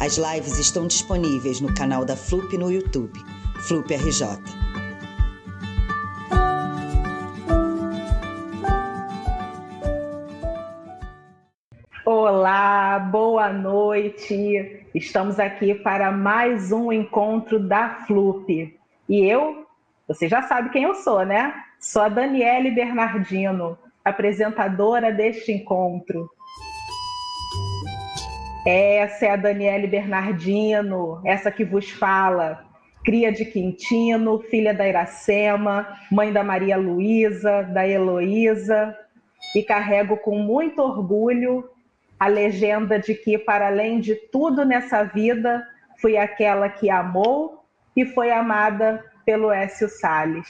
As lives estão disponíveis no canal da FLUP no YouTube, FLUP RJ. Olá, boa noite. Estamos aqui para mais um encontro da FLUP. E eu, você já sabe quem eu sou, né? Sou a Daniele Bernardino, apresentadora deste encontro. Essa é a Daniele Bernardino, essa que vos fala, cria de Quintino, filha da Iracema, mãe da Maria Luísa, da Heloísa, e carrego com muito orgulho a legenda de que, para além de tudo nessa vida, fui aquela que amou e foi amada pelo Écio Salles.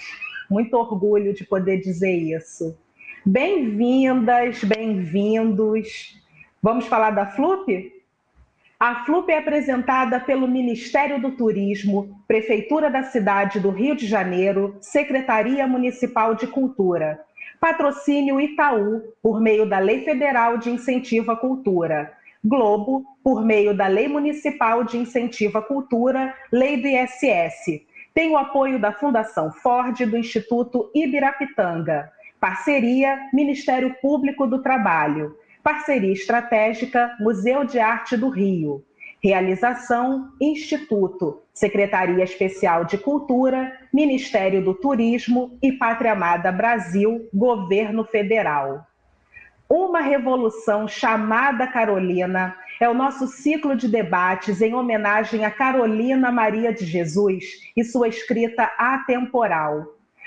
Muito orgulho de poder dizer isso. Bem-vindas, bem-vindos. Vamos falar da FLUP? A FLUP é apresentada pelo Ministério do Turismo, Prefeitura da cidade do Rio de Janeiro, Secretaria Municipal de Cultura. Patrocínio Itaú, por meio da Lei Federal de Incentivo à Cultura. Globo, por meio da Lei Municipal de Incentivo à Cultura, Lei do ISS. Tem o apoio da Fundação Ford do Instituto Ibirapitanga. Parceria Ministério Público do Trabalho. Parceria estratégica Museu de Arte do Rio. Realização Instituto, Secretaria Especial de Cultura, Ministério do Turismo e Pátria Amada Brasil, Governo Federal. Uma revolução chamada Carolina é o nosso ciclo de debates em homenagem a Carolina Maria de Jesus e sua escrita atemporal.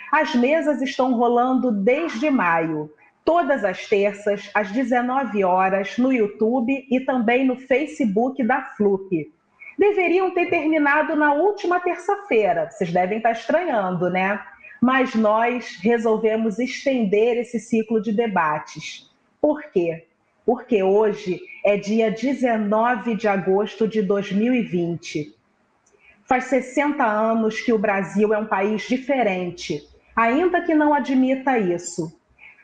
As mesas estão rolando desde maio todas as terças, às 19 horas, no YouTube e também no Facebook da FLUP. Deveriam ter terminado na última terça-feira, vocês devem estar estranhando, né? Mas nós resolvemos estender esse ciclo de debates. Por quê? Porque hoje é dia 19 de agosto de 2020. Faz 60 anos que o Brasil é um país diferente, ainda que não admita isso.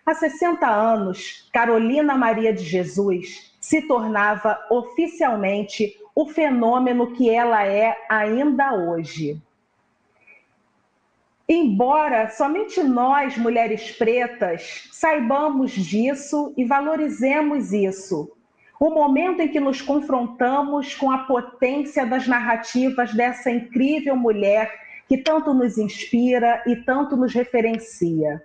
Há 60 anos, Carolina Maria de Jesus se tornava oficialmente o fenômeno que ela é ainda hoje. Embora somente nós, mulheres pretas, saibamos disso e valorizemos isso, o momento em que nos confrontamos com a potência das narrativas dessa incrível mulher que tanto nos inspira e tanto nos referencia.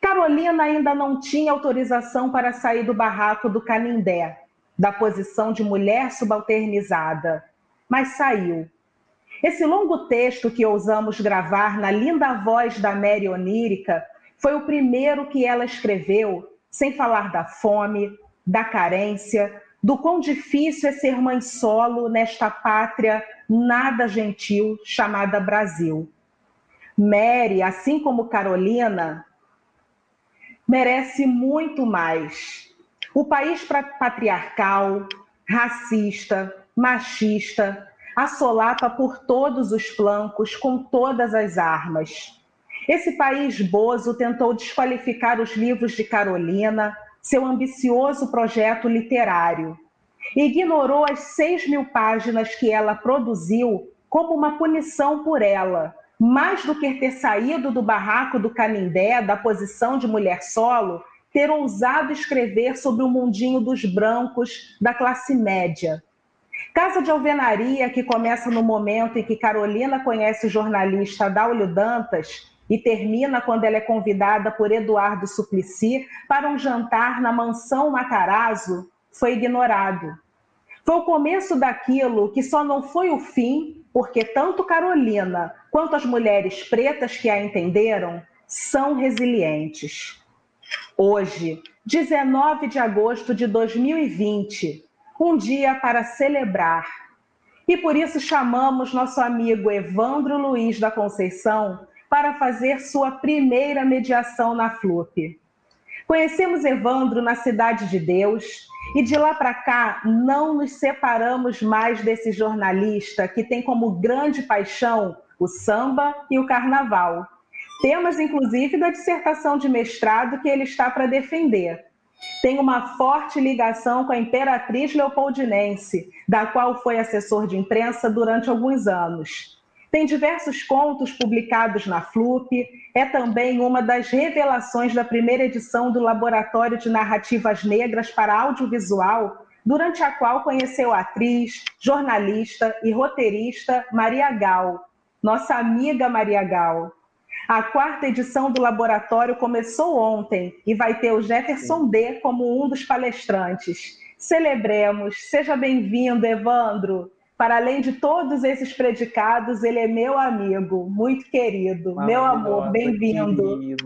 Carolina ainda não tinha autorização para sair do barraco do Canindé, da posição de mulher subalternizada, mas saiu. Esse longo texto que ousamos gravar na linda voz da Mary onírica foi o primeiro que ela escreveu, sem falar da fome, da carência, do quão difícil é ser mãe solo nesta pátria nada gentil chamada Brasil. Mary, assim como Carolina, merece muito mais. O país patriarcal, racista, machista, assolapa por todos os flancos com todas as armas. Esse país bozo tentou desqualificar os livros de Carolina, seu ambicioso projeto literário. Ignorou as seis mil páginas que ela produziu como uma punição por ela, mais do que ter saído do barraco do Canindé, da posição de mulher solo, ter ousado escrever sobre o mundinho dos brancos da classe média. Casa de alvenaria que começa no momento em que Carolina conhece o jornalista Daulio Dantas e termina quando ela é convidada por Eduardo Suplicy para um jantar na mansão Matarazzo, foi ignorado. Foi o começo daquilo que só não foi o fim, porque tanto Carolina quanto as mulheres pretas que a entenderam são resilientes. Hoje, 19 de agosto de 2020, um dia para celebrar. E por isso chamamos nosso amigo Evandro Luiz da Conceição para fazer sua primeira mediação na FLUP. Conhecemos Evandro na Cidade de Deus e de lá para cá não nos separamos mais desse jornalista que tem como grande paixão o samba e o carnaval. Temas, inclusive, da dissertação de mestrado que ele está para defender. Tem uma forte ligação com a Imperatriz Leopoldinense, da qual foi assessor de imprensa durante alguns anos. Tem diversos contos publicados na FLUP, é também uma das revelações da primeira edição do Laboratório de Narrativas Negras para Audiovisual, durante a qual conheceu a atriz, jornalista e roteirista Maria Gal, nossa amiga Maria Gal. A quarta edição do laboratório começou ontem e vai ter o Jefferson D como um dos palestrantes. Celebremos. Seja bem-vindo, Evandro. Para além de todos esses predicados, ele é meu amigo, muito querido. Meu amor, bem-vindo.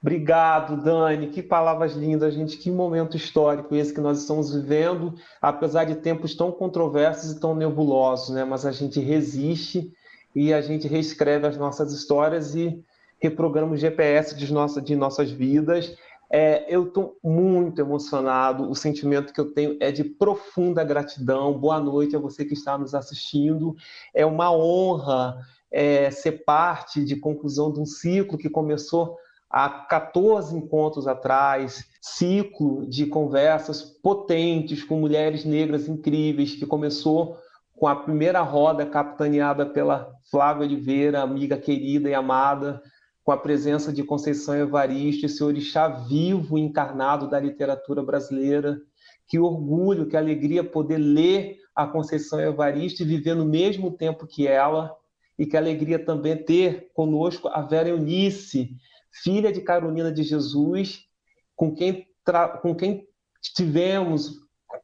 Obrigado, Dani. Que palavras lindas, gente. Que momento histórico esse que nós estamos vivendo, apesar de tempos tão controversos e tão nebulosos, né? Mas a gente resiste e a gente reescreve as nossas histórias e reprograma o GPS de, nossa, de nossas vidas é, eu estou muito emocionado. O sentimento que eu tenho é de profunda gratidão. Boa noite a você que está nos assistindo. É uma honra é, ser parte de conclusão de um ciclo que começou há 14 encontros atrás ciclo de conversas potentes com mulheres negras incríveis que começou com a primeira roda capitaneada pela Flávia Oliveira, amiga querida e amada com a presença de Conceição Evaristo, esse orixá vivo e encarnado da literatura brasileira. Que orgulho, que alegria poder ler a Conceição Evaristo e viver no mesmo tempo que ela, e que alegria também ter conosco a Vera Eunice, filha de Carolina de Jesus, com quem, com quem tivemos,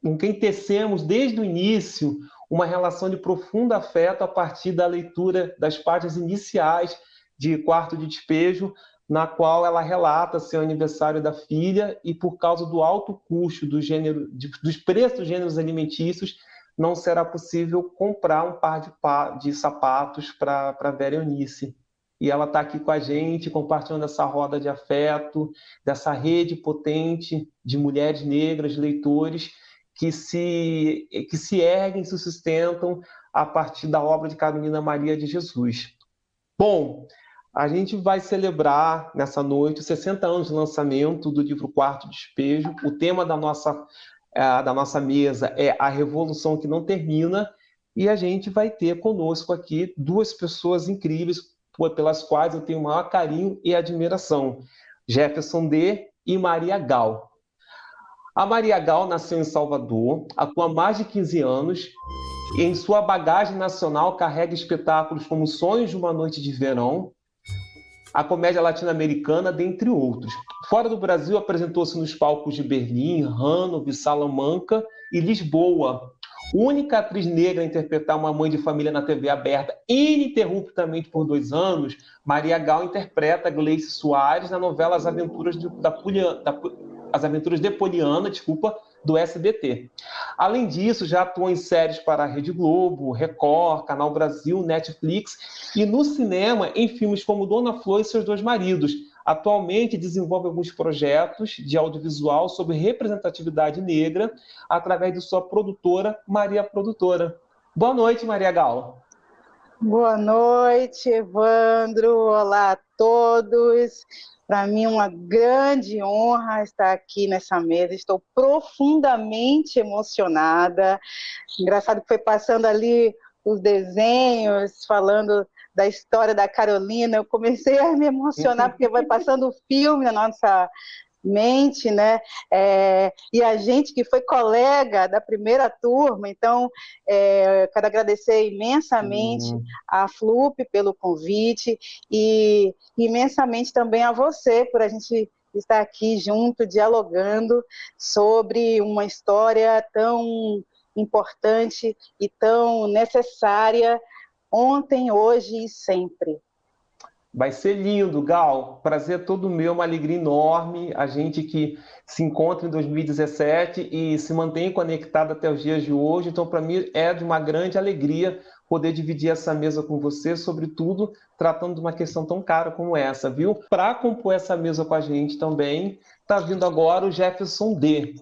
com quem tecemos desde o início uma relação de profundo afeto a partir da leitura das páginas iniciais de quarto de despejo, na qual ela relata seu aniversário da filha e por causa do alto custo do gênero, de, dos preços dos gêneros alimentícios, não será possível comprar um par de, de sapatos para Vera Eunice. E ela está aqui com a gente, compartilhando essa roda de afeto, dessa rede potente de mulheres negras, leitores, que se, que se erguem, se sustentam a partir da obra de Carolina Maria de Jesus. Bom, a gente vai celebrar nessa noite os 60 anos de lançamento do livro Quarto Despejo. O tema da nossa, é, da nossa mesa é A Revolução que Não Termina. E a gente vai ter conosco aqui duas pessoas incríveis, pelas quais eu tenho o maior carinho e admiração: Jefferson D. e Maria Gal. A Maria Gal nasceu em Salvador, atua há mais de 15 anos e em sua bagagem nacional carrega espetáculos como Sonhos de uma Noite de Verão, a comédia latino-americana, dentre outros. Fora do Brasil, apresentou-se nos palcos de Berlim, Hanover, Salamanca e Lisboa. Única atriz negra a interpretar uma mãe de família na TV aberta ininterruptamente por dois anos, Maria Gal interpreta Gleice Soares na novela As Aventuras da, da, As Aventuras de Poliana, desculpa, do SBT. Além disso, já atuou em séries para a Rede Globo, Record, Canal Brasil, Netflix e no cinema em filmes como Dona Flor e seus dois maridos. Atualmente desenvolve alguns projetos de audiovisual sobre representatividade negra através de sua produtora Maria Produtora. Boa noite, Maria Gal. Boa noite, Evandro. Olá a todos. Para mim é uma grande honra estar aqui nessa mesa. Estou profundamente emocionada. Engraçado que foi passando ali os desenhos, falando da história da Carolina. Eu comecei a me emocionar porque vai passando o filme na nossa mente, né? É, e a gente que foi colega da primeira turma, então é, quero agradecer imensamente uhum. a FLUP pelo convite e imensamente também a você por a gente estar aqui junto, dialogando sobre uma história tão importante e tão necessária ontem, hoje e sempre. Vai ser lindo, Gal. Prazer todo meu, uma alegria enorme. A gente que se encontra em 2017 e se mantém conectado até os dias de hoje. Então, para mim, é de uma grande alegria poder dividir essa mesa com você, sobretudo tratando de uma questão tão cara como essa, viu? Para compor essa mesa com a gente também, está vindo agora o Jefferson D.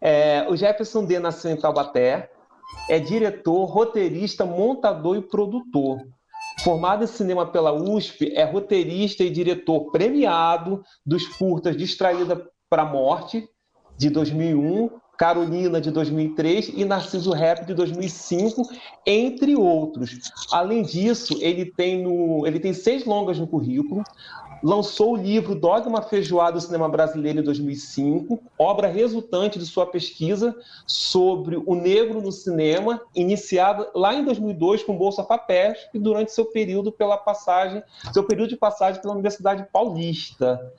É, o Jefferson D nasceu em Taubaté, é diretor, roteirista, montador e produtor. Formado em cinema pela USP, é roteirista e diretor premiado dos curtas Distraída para a Morte, de 2001, Carolina, de 2003 e Narciso Rap, de 2005, entre outros. Além disso, ele tem, no, ele tem seis longas no currículo, lançou o livro Dogma Feijoada do Cinema Brasileiro em 2005, obra resultante de sua pesquisa sobre o negro no cinema, iniciada lá em 2002 com Bolsa Papéis e durante seu período pela passagem, seu período de passagem pela Universidade Paulista.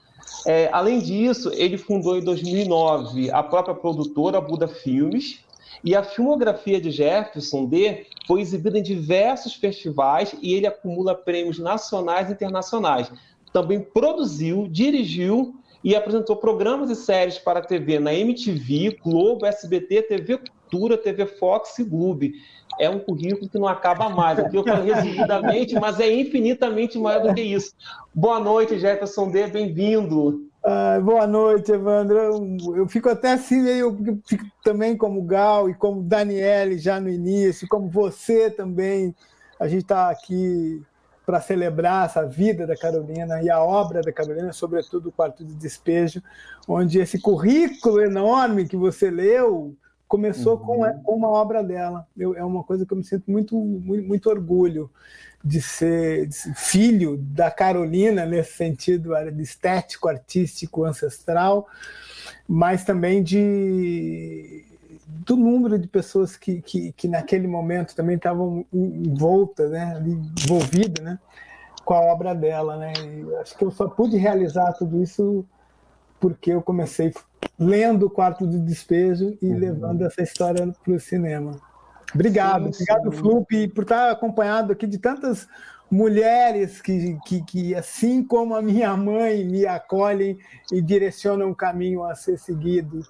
É, além disso, ele fundou em 2009 a própria produtora Buda Filmes, e a filmografia de Jefferson D foi exibida em diversos festivais e ele acumula prêmios nacionais e internacionais também produziu, dirigiu e apresentou programas e séries para a TV na MTV, Globo, SBT, TV Cultura, TV Fox e Globo. É um currículo que não acaba mais. Aqui eu falo resumidamente, mas é infinitamente maior do que isso. Boa noite, Jefferson D, bem-vindo. Ah, boa noite, Evandro. Eu, eu, fico até assim, eu fico também como Gal e como Daniele já no início, como você também. A gente está aqui para celebrar essa vida da Carolina e a obra da Carolina, sobretudo o quarto de despejo, onde esse currículo enorme que você leu começou uhum. com, uma obra dela. Eu, é uma coisa que eu me sinto muito, muito, muito orgulho de ser, de ser, filho da Carolina, nesse sentido estético, artístico, ancestral, mas também de do número de pessoas que, que, que naquele momento também estavam envoltas, né, envolvidas, né, com a obra dela, né. E acho que eu só pude realizar tudo isso porque eu comecei lendo o Quarto de Despejo e uhum. levando essa história para o cinema. Obrigado, sim, obrigado, sim. Flup, por estar acompanhado aqui de tantas mulheres que, que, que, assim como a minha mãe, me acolhem e direcionam o caminho a ser seguido.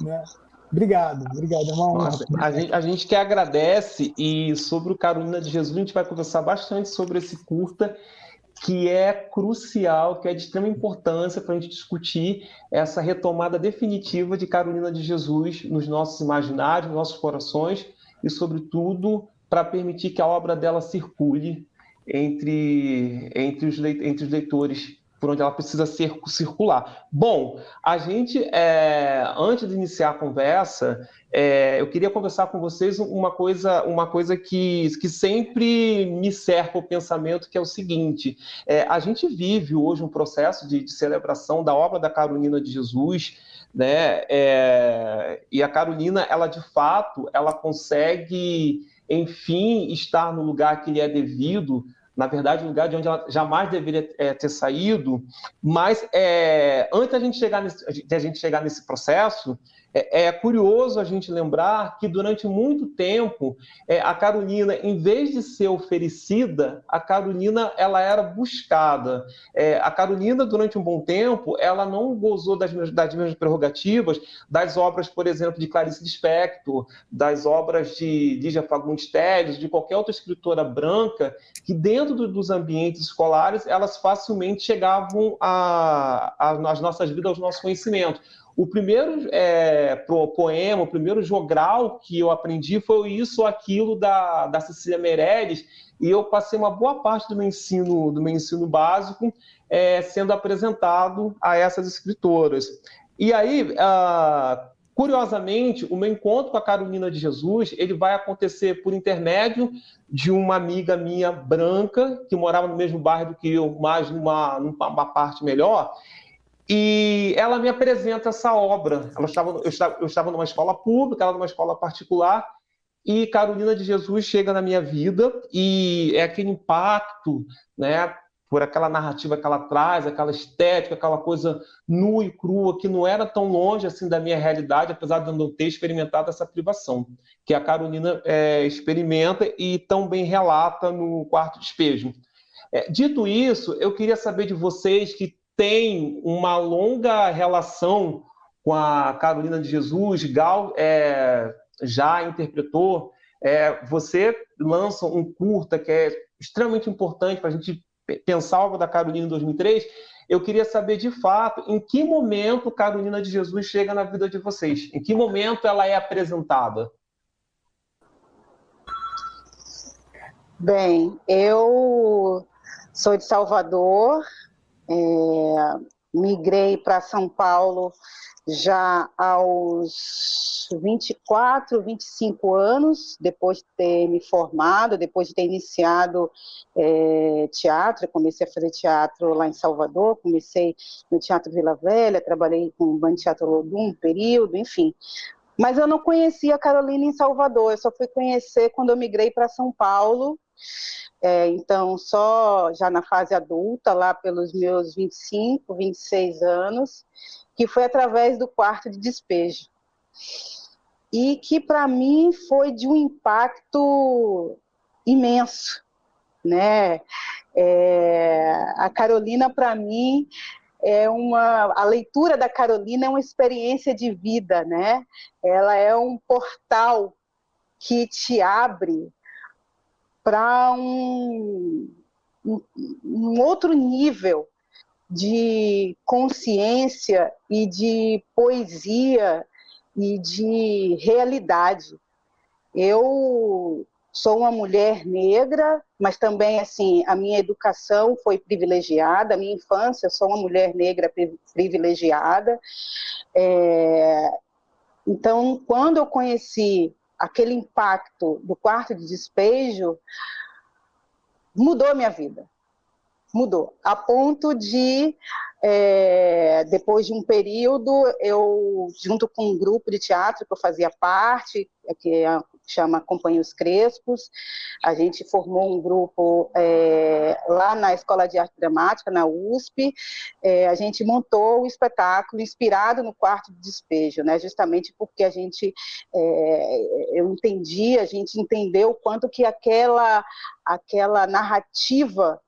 Né? Obrigado, obrigado. É uma honra. Nossa, a, gente, a gente que agradece e sobre o Carolina de Jesus a gente vai conversar bastante sobre esse curta que é crucial, que é de extrema importância para a gente discutir essa retomada definitiva de Carolina de Jesus nos nossos imaginários, nos nossos corações e, sobretudo, para permitir que a obra dela circule entre, entre, os, entre os leitores por onde ela precisa ser, circular. Bom, a gente, é, antes de iniciar a conversa, é, eu queria conversar com vocês uma coisa, uma coisa que, que sempre me cerca o pensamento, que é o seguinte: é, a gente vive hoje um processo de, de, celebração da obra da Carolina de Jesus, né? É, e a Carolina, ela de fato, ela consegue, enfim, estar no lugar que lhe é devido na verdade, um lugar de onde ela jamais deveria é, ter saído. Mas é, antes da gente chegar nesse, gente chegar nesse processo, é, é, curioso a gente lembrar que durante muito tempo é, a Carolina, em vez de ser oferecida, a Carolina ela era buscada. É, a Carolina durante um bom tempo ela não gozou das, das mesmas prerrogativas das obras, por exemplo, de Clarice Lispector, das obras de Lígia Fagundes Telles, de qualquer outra escritora branca que dentro do, dos ambientes escolares elas facilmente chegavam às nossas vidas, aos nossos conhecimentos. O primeiro é, poema, o primeiro jogral que eu aprendi foi isso ou aquilo da, da Cecília Meirelles, e eu passei uma boa parte do meu ensino, do meu ensino básico é, sendo apresentado a essas escritoras. E aí, ah, curiosamente, o meu encontro com a Carolina de Jesus ele vai acontecer por intermédio de uma amiga minha branca que morava no mesmo bairro que eu, mas numa, numa parte melhor. E ela me apresenta essa obra. Ela estava, eu, estava, eu estava numa escola pública, ela numa escola particular, e Carolina de Jesus chega na minha vida e é aquele impacto, né, por aquela narrativa que ela traz, aquela estética, aquela coisa nua e crua que não era tão longe assim da minha realidade, apesar de eu não ter experimentado essa privação, que a Carolina é, experimenta e tão bem relata no quarto despejo. É, dito isso, eu queria saber de vocês que têm uma longa relação com a Carolina de Jesus, Gal é, já interpretou. É, você lança um curta que é extremamente importante para a gente pensar algo da Carolina em 2003. Eu queria saber de fato em que momento Carolina de Jesus chega na vida de vocês, em que momento ela é apresentada. Bem, eu sou de Salvador, é, migrei para São Paulo já aos 24, 25 anos, depois de ter me formado, depois de ter iniciado é, teatro, comecei a fazer teatro lá em Salvador, comecei no Teatro Vila Velha, trabalhei com o Band Teatro Lodum um período, enfim. Mas eu não conhecia a Carolina em Salvador, eu só fui conhecer quando eu migrei para São Paulo, é, então, só já na fase adulta, lá pelos meus 25, 26 anos, que foi através do quarto de despejo. E que para mim foi de um impacto imenso, né? É, a Carolina para mim é uma a leitura da Carolina é uma experiência de vida, né? Ela é um portal que te abre para um, um, um outro nível de consciência e de poesia e de realidade. Eu sou uma mulher negra, mas também assim a minha educação foi privilegiada, a minha infância sou uma mulher negra privilegiada. É... Então, quando eu conheci aquele impacto do quarto de despejo, mudou a minha vida mudou. A ponto de, é, depois de um período, eu, junto com um grupo de teatro que eu fazia parte, que é, chama Companheiros Crespos, a gente formou um grupo é, lá na Escola de Arte Dramática, na USP, é, a gente montou o um espetáculo inspirado no quarto de despejo, né, justamente porque a gente, é, eu entendi, a gente entendeu o quanto que aquela, aquela narrativa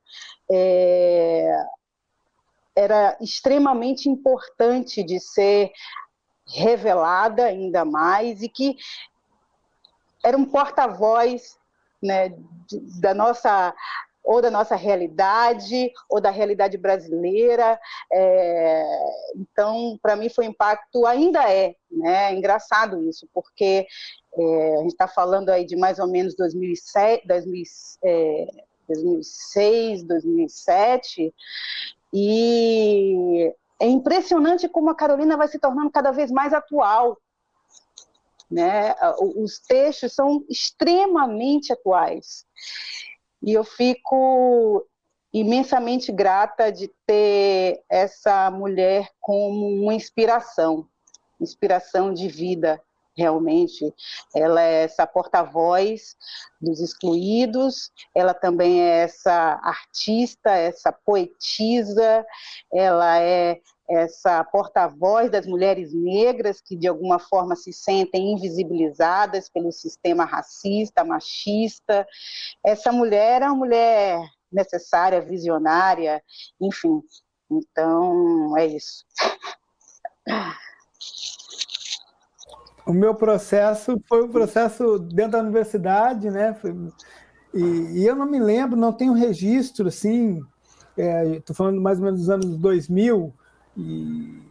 era extremamente importante de ser revelada ainda mais e que era um porta-voz né, da nossa ou da nossa realidade ou da realidade brasileira. É, então, para mim foi um impacto, ainda é, né? É engraçado isso, porque é, a gente está falando aí de mais ou menos 2007, 2000, é, 2006, 2007, e é impressionante como a Carolina vai se tornando cada vez mais atual. Né? Os textos são extremamente atuais. E eu fico imensamente grata de ter essa mulher como uma inspiração, inspiração de vida realmente. Ela é essa porta-voz dos excluídos, ela também é essa artista, essa poetisa, ela é essa porta-voz das mulheres negras que de alguma forma se sentem invisibilizadas pelo sistema racista, machista. Essa mulher é uma mulher necessária, visionária, enfim. Então, é isso. O meu processo foi um processo dentro da universidade, né? E, e eu não me lembro, não tenho registro, assim, estou é, falando mais ou menos dos anos 2000, e,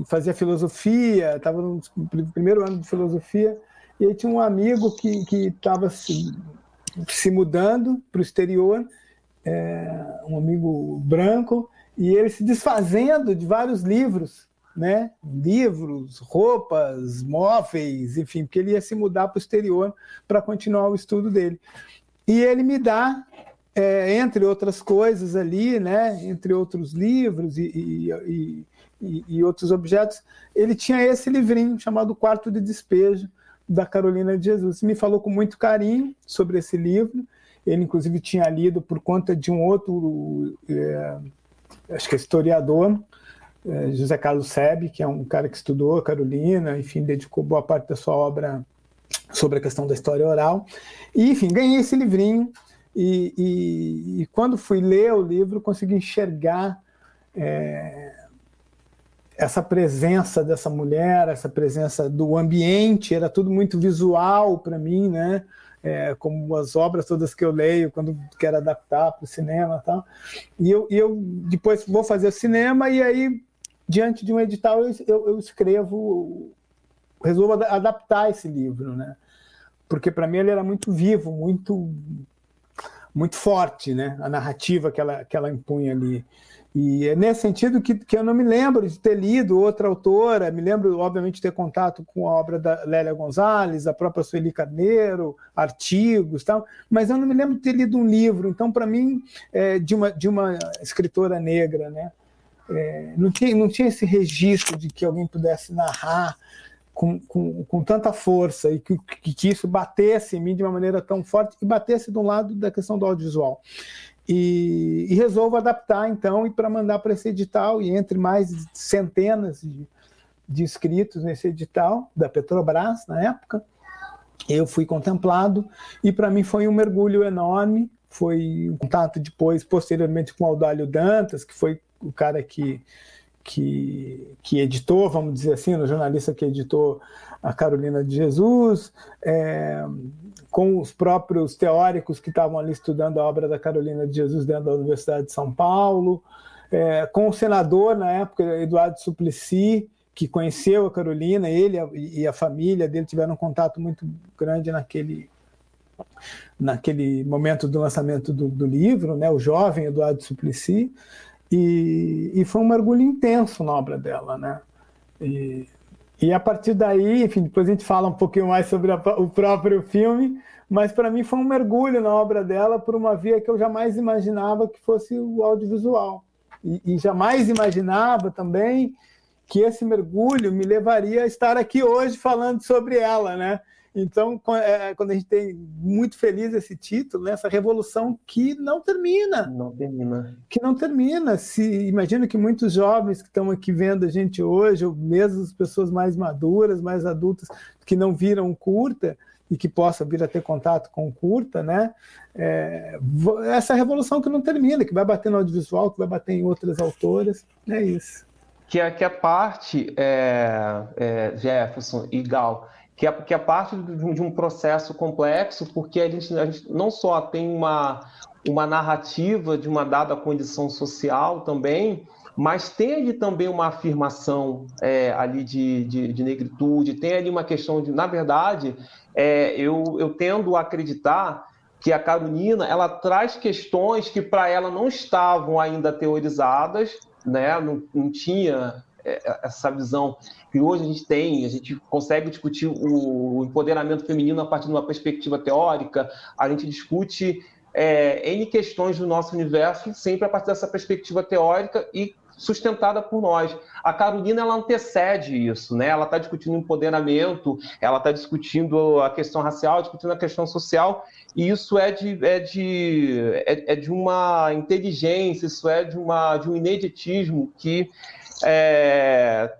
e fazia filosofia, estava no primeiro ano de filosofia, e aí tinha um amigo que estava se, se mudando para o exterior, é, um amigo branco, e ele se desfazendo de vários livros né? livros, roupas, móveis, enfim, porque ele ia se mudar para o exterior para continuar o estudo dele. E ele me dá, é, entre outras coisas ali, né? entre outros livros e, e, e, e, outros objetos, ele tinha esse livrinho chamado Quarto de Despejo, da Carolina de Jesus. Me falou com muito carinho sobre esse livro. Ele, inclusive, tinha lido por conta de um outro, é, acho que é historiador, é, José Carlos Sebe, que é um cara que estudou Carolina, enfim, dedicou boa parte da sua obra sobre a questão da história oral. E, enfim, ganhei esse livrinho E, e, e, quando fui ler o livro, consegui enxergar é, essa presença dessa mulher, essa presença do ambiente, era tudo muito visual para mim, né? É, como as obras todas que eu leio quando quero adaptar para o cinema e. E eu, eu depois vou fazer cinema e aí, diante de um edital, eu, eu, eu escrevo, resolvo adaptar esse livro, né? Porque para mim ele era muito vivo, muito muito forte, né? A narrativa que ela, que ela impunha ali. E é nesse sentido que, que eu não me lembro de ter lido outra autora, me lembro, obviamente, de ter contato com a obra da Lélia Gonzalez, a própria Sueli Carneiro, artigos tal, mas eu não me lembro de ter lido um livro. Então, para mim, é, de, uma, de uma escritora negra, né? É, não, tinha, não tinha esse registro de que alguém pudesse narrar com, com, com tanta força e que, que, que isso batesse em mim de uma maneira tão forte e batesse de um lado da questão do audiovisual. E, e resolvo adaptar, então, e para mandar para esse edital, e entre mais centenas de, de inscritos nesse edital da Petrobras, na época, eu fui contemplado, e para mim foi um mergulho enorme, foi um contato depois, posteriormente, com o Audálio Dantas, que foi o cara que, que, que editou, vamos dizer assim, o jornalista que editou a Carolina de Jesus, é, com os próprios teóricos que estavam ali estudando a obra da Carolina de Jesus dentro da Universidade de São Paulo, é, com o senador na época, Eduardo Suplicy, que conheceu a Carolina, ele e a família dele tiveram um contato muito grande naquele naquele momento do lançamento do, do livro, né, o jovem Eduardo Suplicy, e, e, foi um mergulho intenso na obra dela, né? E, e a partir daí, enfim, depois a gente fala um pouquinho mais sobre a, o próprio filme, mas para mim foi um mergulho na obra dela por uma via que eu jamais imaginava que fosse o audiovisual. E, e jamais imaginava também que esse mergulho me levaria a estar aqui hoje falando sobre ela, né? Então, é, quando a gente tem muito feliz esse título, né, essa revolução que não termina. Não termina. Que não termina. Se imagino que muitos jovens que estão aqui vendo a gente hoje, ou mesmo as pessoas mais maduras, mais adultas, que não viram curta e que possam vir a ter contato com curta, né? É, essa revolução que não termina, que vai bater no audiovisual, que vai bater em outras autoras, é isso. Que é, que é parte, é, é, Jefferson e Gal, que é, que é parte de um, processo complexo, porque a gente, a gente não só tem uma, uma narrativa de uma dada condição social também, mas tem ali também uma afirmação é, ali de, de, de, negritude, tem ali uma questão de, na verdade, é, eu, eu tendo a acreditar que a Carolina ela traz questões que para ela não estavam ainda teorizadas, né? não, não tinha essa visão que hoje a gente tem, a gente consegue discutir o empoderamento feminino a partir de uma perspectiva teórica, a gente discute é, N questões do nosso universo sempre a partir dessa perspectiva teórica e sustentada por nós. A Carolina ela antecede isso, né? Ela está discutindo empoderamento, ela está discutindo a questão racial, discutindo a questão social, e isso é de, é de, é, é de uma inteligência, isso é de, uma, de um ineditismo que é,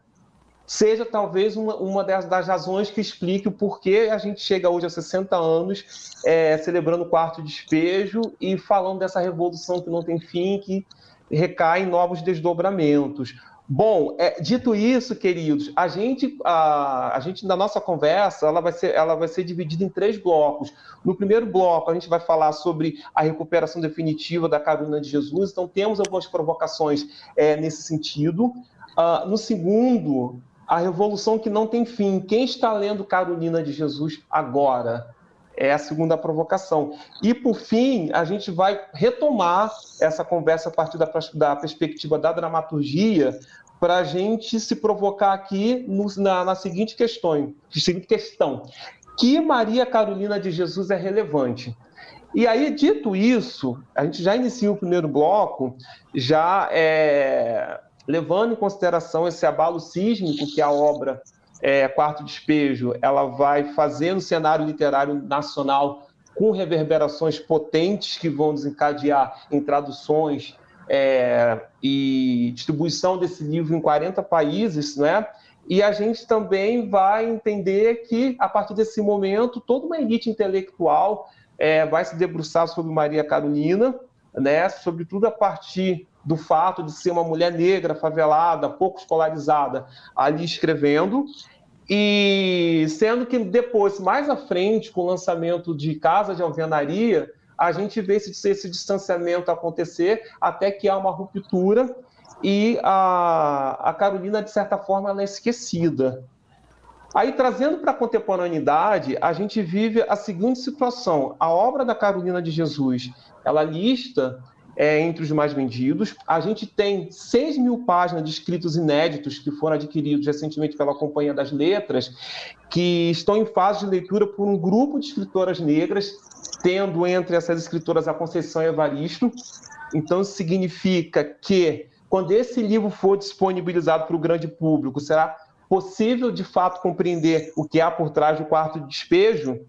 seja talvez uma, uma das, das, razões que explique o porquê a gente chega hoje a 60 anos é, celebrando o quarto despejo e falando dessa revolução que não tem fim, que recai em novos desdobramentos. Bom, é, dito isso, queridos, a gente, a, a gente na nossa conversa, ela vai, ser, ela vai ser dividida em três blocos. No primeiro bloco, a gente vai falar sobre a recuperação definitiva da Carolina de Jesus, então temos algumas provocações é, nesse sentido. Uh, no segundo, a revolução que não tem fim. Quem está lendo Carolina de Jesus agora? É a segunda provocação. E, por fim, a gente vai retomar essa conversa a partir da, da perspectiva da dramaturgia, para a gente se provocar aqui no, na, na, seguinte questão, seguinte questão: que Maria Carolina de Jesus é relevante? E aí, dito isso, a gente já inicia o primeiro bloco, já é, levando em consideração esse abalo sísmico que a obra é, Quarto Despejo ela vai fazer no cenário literário nacional com reverberações potentes que vão desencadear em traduções é, e distribuição desse livro em 40 países, né? E a gente também vai entender que, a partir desse momento, toda uma elite intelectual é, vai se debruçar sobre Maria Carolina, né, sobretudo a partir do fato de ser uma mulher negra, favelada, pouco escolarizada, ali escrevendo, e sendo que depois, mais à frente, com o lançamento de Casa de Alvenaria, a gente vê esse, esse distanciamento acontecer até que há uma ruptura e a, a Carolina, de certa forma, ela é esquecida. Aí, trazendo para a contemporaneidade, a gente vive a seguinte situação. A obra da Carolina de Jesus, ela lista é, entre os mais vendidos. A gente tem 6 mil páginas de escritos inéditos que foram adquiridos recentemente pela Companhia das Letras, que estão em fase de leitura por um grupo de escritoras negras, tendo entre essas escritoras a Conceição Evaristo. Então, significa que, quando esse livro for disponibilizado para o grande público, será possível de fato compreender o que há por trás do quarto despejo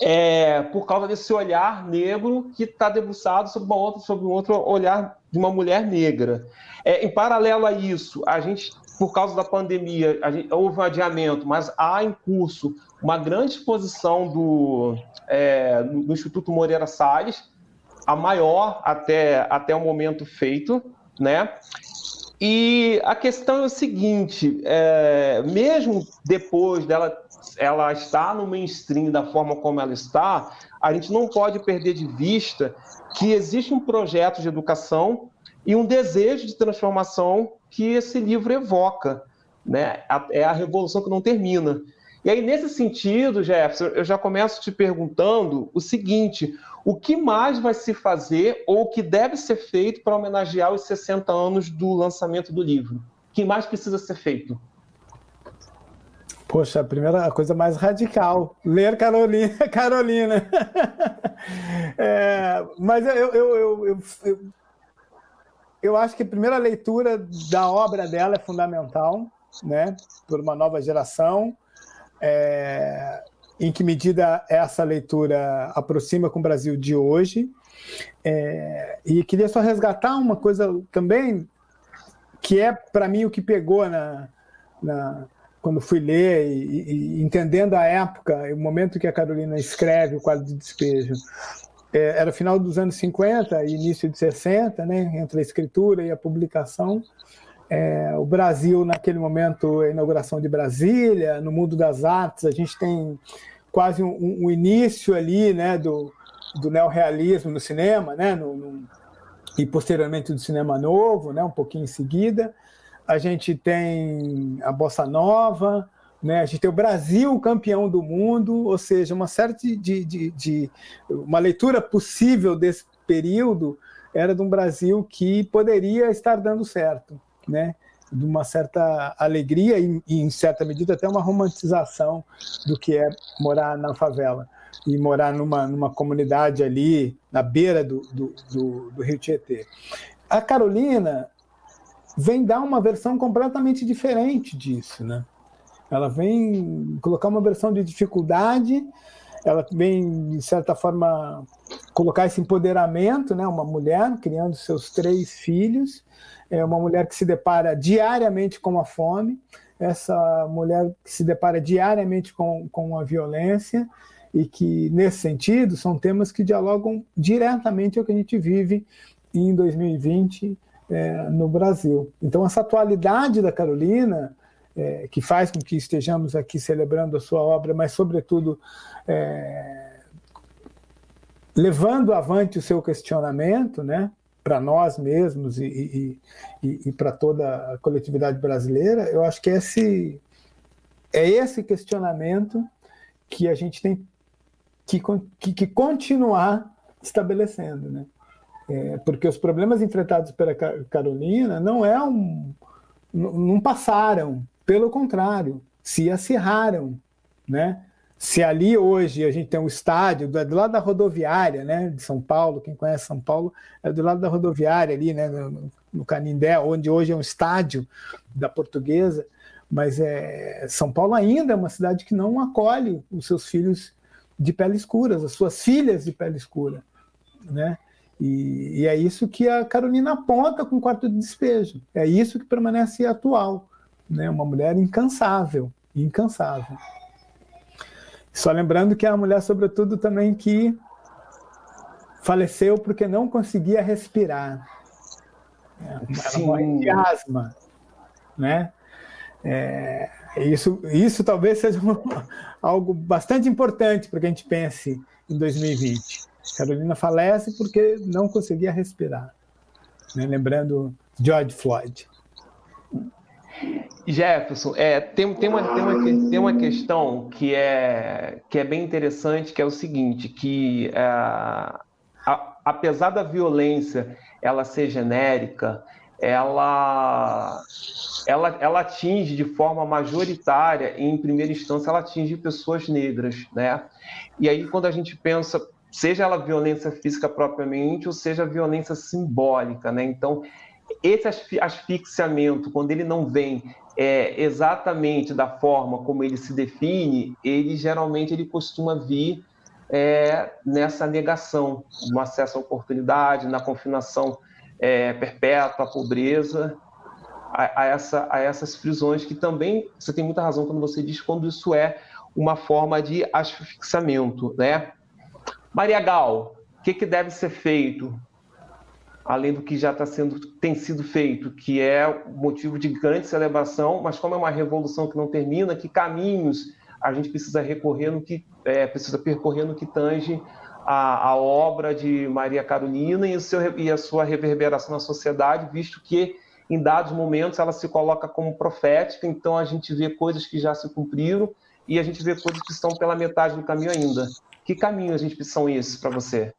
é, por causa desse olhar negro que está debruçado sobre, uma outra, sobre um outro olhar de uma mulher negra. É, em paralelo a isso, a gente, por causa da pandemia, gente, houve um adiamento, mas há em curso uma grande exposição do, é, do Instituto Moreira Salles, a maior até, até o momento feito, né? E a questão é o seguinte: é, mesmo depois dela ela está no mainstream da forma como ela está, a gente não pode perder de vista que existe um projeto de educação e um desejo de transformação que esse livro evoca. Né? É a revolução que não termina. E aí, nesse sentido, Jefferson, eu já começo te perguntando o seguinte: o que mais vai se fazer ou o que deve ser feito para homenagear os 60 anos do lançamento do livro? O que mais precisa ser feito? Poxa, a primeira a coisa mais radical, ler Carolina. Carolina. É, mas eu, eu, eu, eu, eu acho que a primeira leitura da obra dela é fundamental, né, por uma nova geração. É, em que medida essa leitura aproxima com o Brasil de hoje? É, e queria só resgatar uma coisa também que é para mim o que pegou na, na quando fui ler e, e, entendendo a época, o momento que a Carolina escreve o quadro de despejo, é, era final dos anos 50 e início de 60, né, entre a escritura e a publicação. É, o Brasil, naquele momento, a inauguração de Brasília, no mundo das artes, a gente tem quase um, um início ali né, do, do neorrealismo no cinema, né, no, no, e posteriormente do cinema novo, né, um pouquinho em seguida a gente tem a Bossa Nova, né? a gente tem o Brasil campeão do mundo, ou seja, uma série de, de, de, uma leitura possível desse período era de um Brasil que poderia estar dando certo, né? de uma certa alegria e, e, em certa medida, até uma romantização do que é morar na favela e morar numa, numa comunidade ali na beira do, do, do, do Rio Tietê. A Carolina, vem dar uma versão completamente diferente disso, né? Ela vem colocar uma versão de dificuldade, ela vem, de certa forma, colocar esse empoderamento, né? Uma mulher criando seus três filhos, é uma mulher que se depara diariamente com a fome, essa mulher que se depara diariamente com, com a violência, e que, nesse sentido, são temas que dialogam diretamente ao que a gente vive em 2020 é, no Brasil. Então, essa atualidade da Carolina, é, que faz com que estejamos aqui celebrando a sua obra, mas, sobretudo, é, levando avante o seu questionamento, né, para nós mesmos e, e, e, e para toda a coletividade brasileira, eu acho que esse, é esse questionamento que a gente tem que, que, que continuar estabelecendo, né? É, porque os problemas enfrentados pela Carolina não é um, não passaram, pelo contrário, se acirraram, né? Se ali hoje a gente tem um estádio do, do, lado da rodoviária, né, de São Paulo, quem conhece São Paulo é do lado da rodoviária ali, né, no, no Canindé, onde hoje é um estádio da Portuguesa, mas é, São Paulo ainda é uma cidade que não acolhe os seus filhos de pele escura, as suas filhas de pele escura, né? E, e, é isso que a Carolina aponta com o quarto de despejo. É isso que permanece atual. Né? Uma mulher incansável, incansável. Só lembrando que é uma mulher, sobretudo, também que faleceu porque não conseguia respirar. Ela morre de asma, né? É, isso, isso talvez seja um, algo bastante importante para que a gente pense em 2020. Carolina falece porque não conseguia respirar. Né? Lembrando George Floyd. Jefferson, é, tem, tem, uma, tem, uma, tem uma questão que é, que é bem interessante, que é o seguinte, que é, a, apesar da violência ela ser genérica, ela, ela, ela atinge de forma majoritária, em primeira instância, ela atinge pessoas negras, né? E aí, quando a gente pensa, seja ela violência física propriamente, ou seja violência simbólica, né? Então, esse asfixiamento, quando ele não vem é, exatamente da forma como ele se define, ele geralmente ele costuma vir é, nessa negação no acesso à oportunidade, na confinação é, perpétua, à pobreza, a, a, essa, a essas prisões que também, você tem muita razão quando você diz quando isso é uma forma de asfixiamento, né? Maria Gal, o que, que deve ser feito além do que já está sendo tem sido feito, que é motivo de grande celebração, mas como é uma revolução que não termina, que caminhos a gente precisa recorrer no que é, precisa percorrer no que tange a, a obra de Maria Carolina e, seu, e a sua reverberação na sociedade, visto que em dados momentos ela se coloca como profética, então a gente vê coisas que já se cumpriram e a gente vê coisas que estão pela metade do caminho ainda. Que caminhos gente são esses para você?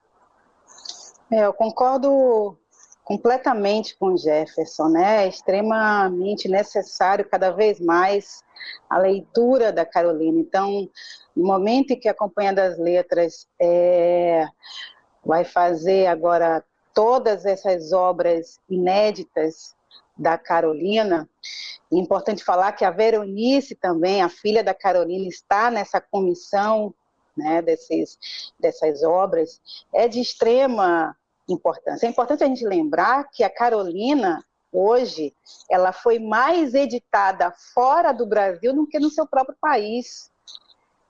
É, eu concordo completamente com Jefferson, né? É extremamente necessário cada vez mais a leitura da Carolina. Então, no momento em que a Companhia das Letras é, vai fazer agora todas essas obras inéditas da Carolina, é importante falar que a Veronice também, a filha da Carolina, está nessa comissão né, desses, dessas obras, é de extrema importância. É importante a gente lembrar que a Carolina, hoje, ela foi mais editada fora do Brasil do que no seu próprio país.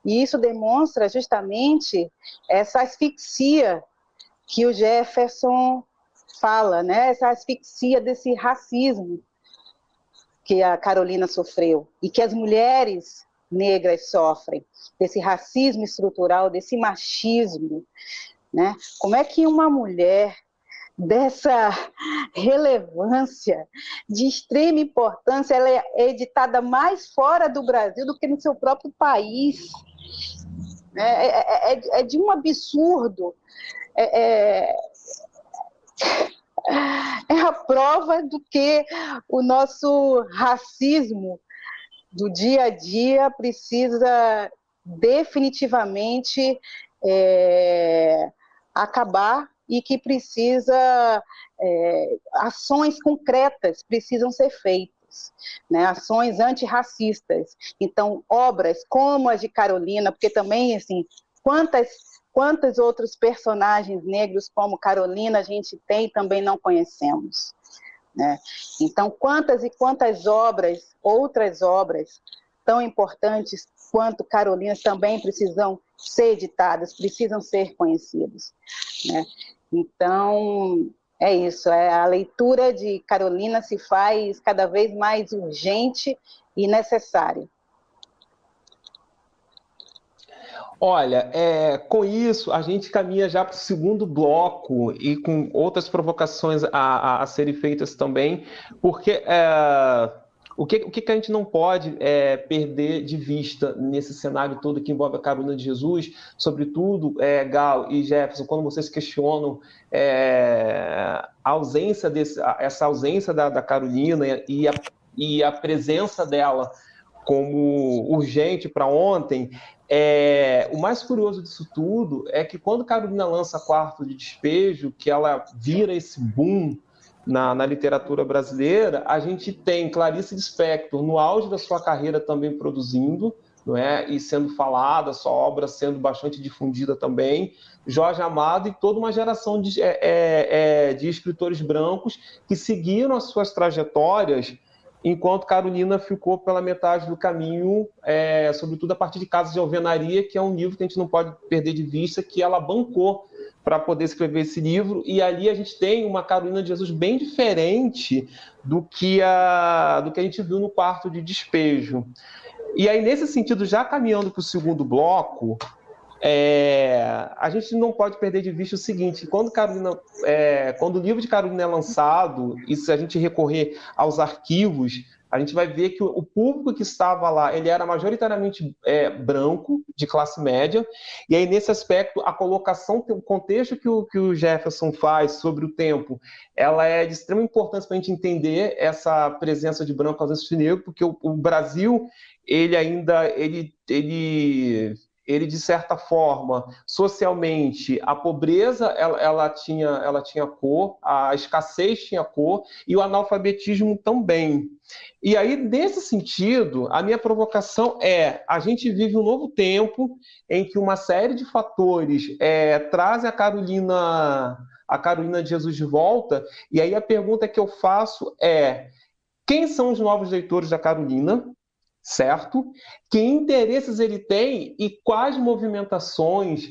E isso demonstra justamente essa asfixia que o Jefferson fala, né? essa asfixia desse racismo que a Carolina sofreu e que as mulheres negras sofrem, desse racismo estrutural, desse machismo, né? Como é que uma mulher dessa relevância, de extrema importância, ela é editada mais fora do Brasil do que no seu próprio país? É, é, é, é de um absurdo. É, é, é a prova do que o nosso racismo do dia a dia precisa definitivamente é, acabar e que precisa é, ações concretas precisam ser feitas, né? Ações antirracistas. Então, obras como as de Carolina, porque também assim, quantas quantos outros personagens negros como Carolina a gente tem também não conhecemos. Né? Então, quantas e quantas obras, outras obras tão importantes quanto Carolina também precisam ser editadas, precisam ser conhecidas. Né? Então, é isso, é, a leitura de Carolina se faz cada vez mais urgente e necessária. Olha, é, com isso a gente caminha já para o segundo bloco e com outras provocações a, a, a serem feitas também, porque é, o que, o que a gente não pode é, perder de vista nesse cenário todo que envolve a Carolina de Jesus, sobretudo, é, Gal e Jefferson, quando vocês questionam é, a ausência desse, essa ausência da, da Carolina e a, e a presença dela como urgente para ontem, é, o mais curioso disso tudo é que quando Carolina lança Quarto de Despejo, que ela vira esse boom na, na, literatura brasileira, a gente tem Clarice Lispector no auge da sua carreira também produzindo, não é? E sendo falada, sua obra sendo bastante difundida também. Jorge Amado e toda uma geração de, é, é, é de escritores brancos que seguiram as suas trajetórias enquanto Carolina ficou pela metade do caminho, é, sobretudo a partir de Casos de Alvenaria, que é um livro que a gente não pode perder de vista, que ela bancou para poder escrever esse livro, e ali a gente tem uma Carolina de Jesus bem diferente do que a, do que a gente viu no quarto de despejo. E aí, nesse sentido, já caminhando para o segundo bloco, é, a gente não pode perder de vista o seguinte: quando, Carolina, é, quando o livro de Carolina é lançado, e se a gente recorrer aos arquivos, a gente vai ver que o público que estava lá ele era majoritariamente é, branco, de classe média, e aí nesse aspecto a colocação, o contexto que o, que o Jefferson faz sobre o tempo, ela é de extrema importância para a gente entender essa presença de branco aos de negro, porque o, o Brasil ele ainda ele, ele ele de certa forma, socialmente, a pobreza ela, ela, tinha, ela tinha cor, a escassez tinha cor e o analfabetismo também. E aí, nesse sentido, a minha provocação é: a gente vive um novo tempo em que uma série de fatores é, trazem a Carolina, a Carolina de Jesus de volta, e aí a pergunta que eu faço é: quem são os novos leitores da Carolina? Certo? Que interesses ele tem e quais movimentações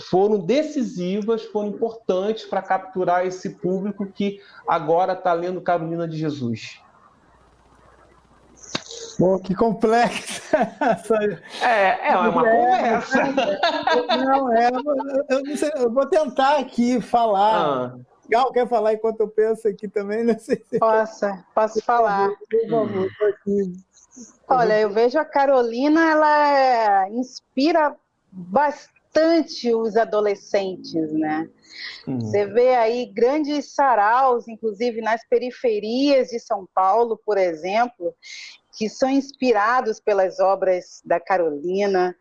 foram decisivas, foram importantes para capturar esse público que agora está lendo Carolina de Jesus. Bom, que complexo. É, é uma é, conversa. Não, é, eu, não sei, eu vou tentar aqui falar. Ah. Gal, quer falar enquanto eu penso aqui também? Não sei se... Posso, posso falar. Por favor, estou aqui Olha, eu vejo a Carolina, ela inspira bastante os adolescentes, né? Uhum. Você vê aí grandes saraus, inclusive nas periferias de São Paulo, por exemplo, que são inspirados pelas obras da Carolina.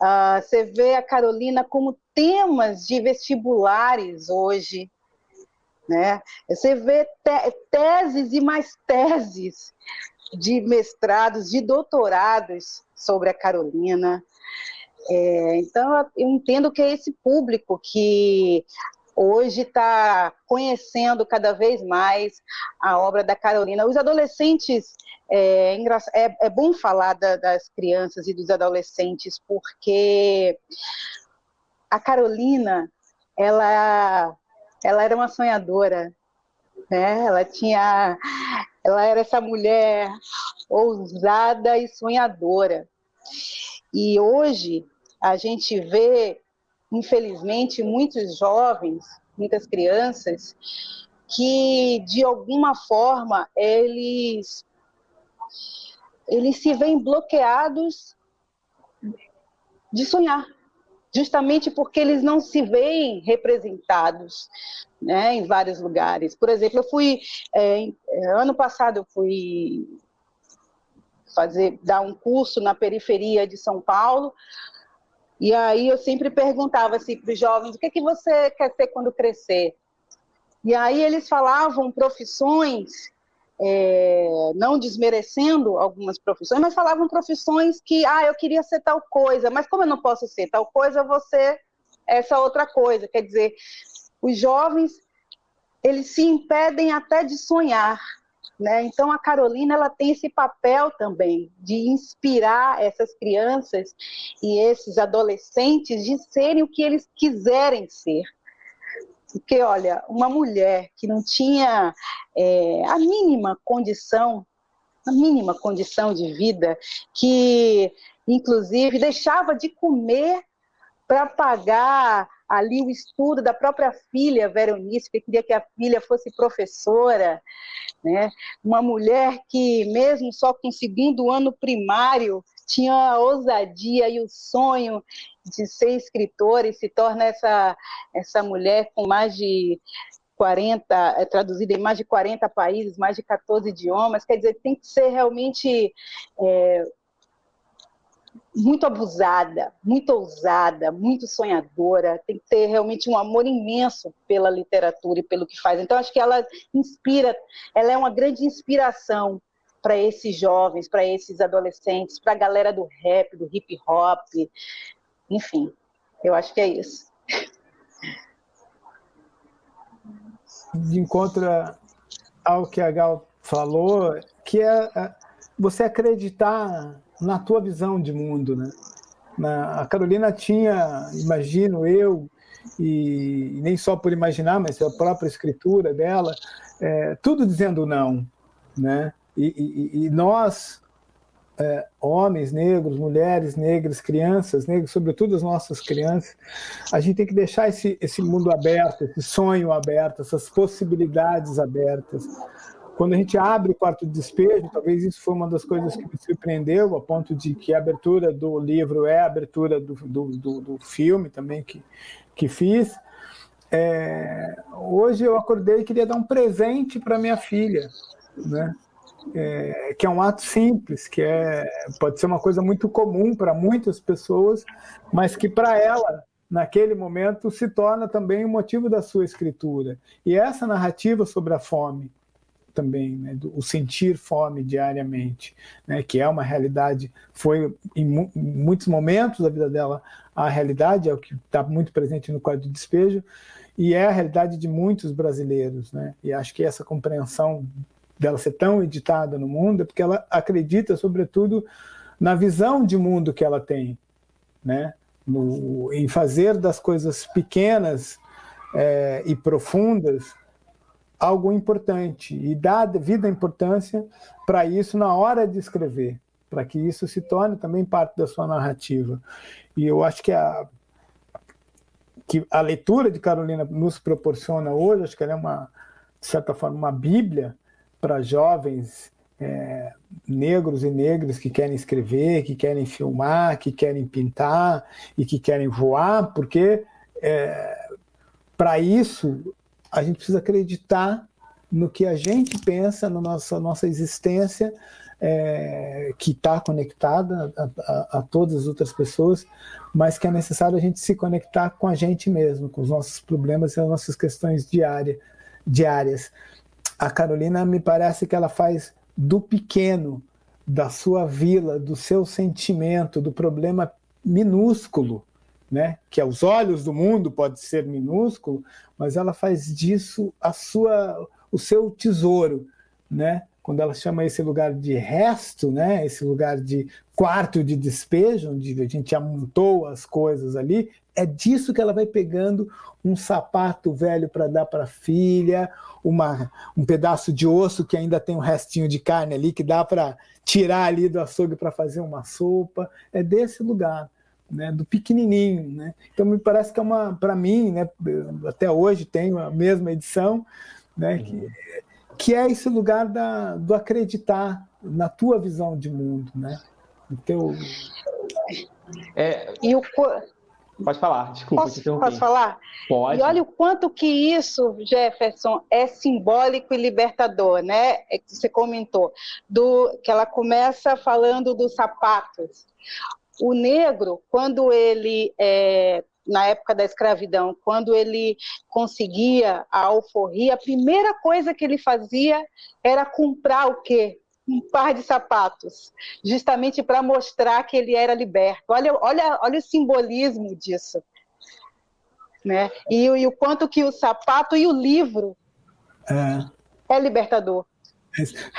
Uh, você vê a Carolina como temas de vestibulares hoje, né? Você vê te teses e mais teses de mestrados, de doutorados sobre a Carolina. É, então, eu entendo que é esse público que hoje está conhecendo cada vez mais a obra da Carolina. Os adolescentes, é, é, é bom falar da, das crianças e dos adolescentes, porque a Carolina, ela, ela era uma sonhadora, né? ela tinha ela era essa mulher ousada e sonhadora. E hoje a gente vê, infelizmente, muitos jovens, muitas crianças, que de alguma forma eles eles se veem bloqueados de sonhar justamente porque eles não se veem representados né, em vários lugares. Por exemplo, eu fui é, é, ano passado eu fui fazer dar um curso na periferia de São Paulo e aí eu sempre perguntava assim para os jovens o que, é que você quer ser quando crescer. E aí eles falavam profissões é, não desmerecendo algumas profissões, mas falavam profissões que, ah, eu queria ser tal coisa, mas como eu não posso ser tal coisa, você essa outra coisa. Quer dizer, os jovens, eles se impedem até de sonhar, né? Então a Carolina ela tem esse papel também de inspirar essas crianças e esses adolescentes de serem o que eles quiserem ser. Porque, olha, uma mulher que não tinha é, a mínima condição, a mínima condição de vida, que inclusive deixava de comer para pagar ali o estudo da própria filha Veronice, que queria que a filha fosse professora, né? Uma mulher que mesmo só conseguindo o ano primário tinha a ousadia e o sonho de ser escritora e se torna essa, essa mulher com mais de 40, é traduzida em mais de 40 países, mais de 14 idiomas, quer dizer, tem que ser realmente é, muito abusada, muito ousada, muito sonhadora, tem que ter realmente um amor imenso pela literatura e pelo que faz. Então, acho que ela inspira, ela é uma grande inspiração para esses jovens, para esses adolescentes, para a galera do rap, do hip hop, enfim, eu acho que é isso. De encontro ao que a Gal falou, que é você acreditar na tua visão de mundo, né? A Carolina tinha, imagino eu, e, e, nem só por imaginar, mas a própria escritura dela, é, tudo dizendo não, né? E, e, e nós, é, homens negros, mulheres negras, crianças negras, sobretudo as nossas crianças, a gente tem que deixar esse, esse mundo aberto, esse sonho aberto, essas possibilidades abertas. Quando a gente abre o quarto de despejo, talvez isso foi uma das coisas que me surpreendeu, a ponto de que a abertura do livro é a abertura do, do, do, do filme também que, que fiz. É, hoje eu acordei e queria dar um presente para minha filha, né? É, que é um ato simples, que é, pode ser uma coisa muito comum para muitas pessoas, mas que para ela, naquele momento, se torna também o motivo da sua escritura. E essa narrativa sobre a fome, também, né, do, o sentir fome diariamente, né, que é uma realidade, foi em, mu em, muitos momentos da vida dela a realidade, é o que está muito presente no quadro de despejo, e é a realidade de muitos brasileiros. Né, e acho que essa compreensão dela ser tão editada no mundo é porque ela acredita, sobretudo, na visão de mundo que ela tem, né, no, em fazer das coisas pequenas é, e profundas algo importante e dar devida importância para isso na hora de escrever, para que isso se torne também parte da sua narrativa. E eu acho que a, que a leitura de Carolina nos proporciona hoje, acho que ela é uma, de certa forma, uma bíblia para jovens é, negros e negras que querem escrever, que querem filmar, que querem pintar e que querem voar, porque é, para isso a gente precisa acreditar no que a gente pensa, na nossa, nossa existência, é, que está conectada a, a, a, todas as outras pessoas, mas que é necessário a gente se conectar com a gente mesmo, com os nossos problemas e as nossas questões diária, diárias. A Carolina me parece que ela faz do pequeno, da sua vila, do seu sentimento, do problema minúsculo, né, que aos olhos do mundo pode ser minúsculo, mas ela faz disso a sua, o seu tesouro, né? Quando ela chama esse lugar de resto, né, esse lugar de quarto de despejo, onde a gente amontou as coisas ali, é disso que ela vai pegando um sapato velho para dar para a filha, uma, um pedaço de osso que ainda tem um restinho de carne ali que dá para tirar ali do açougue para fazer uma sopa. É desse lugar né, do pequenininho, né? Então me parece que é uma, para mim, né, até hoje tenho a mesma edição, né, uhum. que, que é esse lugar da, do acreditar na tua visão de mundo, né? No teu... É... E o Pode falar, desculpa. Posso, posso falar? Pode. E olha o quanto que isso, Jefferson, é simbólico e libertador, né? É que você comentou, do que ela começa falando dos sapatos. O negro, quando ele, é, na época da escravidão, quando ele conseguia a alforria, a primeira coisa que ele fazia era comprar o quê? um par de sapatos, justamente para mostrar que ele era liberto. Olha, olha, olha o simbolismo disso. Né? E, e o quanto que o sapato e o livro é, é libertador.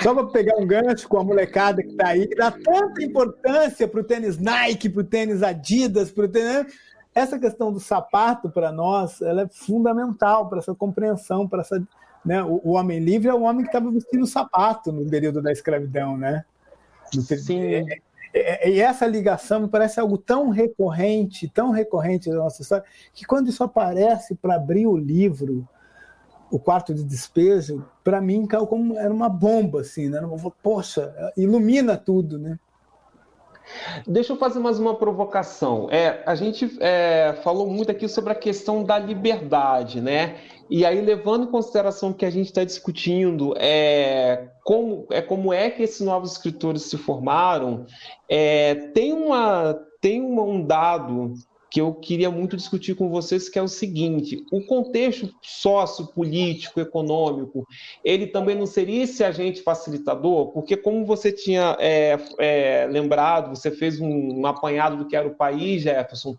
Só para pegar um gancho com a molecada que está aí, que dá tanta importância para o tênis Nike, para o tênis Adidas, para o tênis... Essa questão do sapato, para nós, ela é fundamental para essa compreensão, para essa... Né? O, o, homem livre é o homem que estava vestindo sapato no período da escravidão, né? Sim. É, é, é, e essa ligação me parece algo tão recorrente, tão recorrente da nossa história, que quando isso aparece para abrir o livro, o quarto de despejo, para mim caiu como era uma bomba, assim, né? Poxa, ilumina tudo, né? Deixa eu fazer mais uma provocação. É, a gente é, falou muito aqui sobre a questão da liberdade, né? E aí, levando em consideração que a gente está discutindo é, como, é, como é que esses novos escritores se formaram, é, tem, uma, tem uma, um dado que eu queria muito discutir com vocês, que é o seguinte: o contexto sociopolítico, econômico, ele também não seria esse agente facilitador? Porque, como você tinha é, é, lembrado, você fez um, um apanhado do que era o país, Jefferson,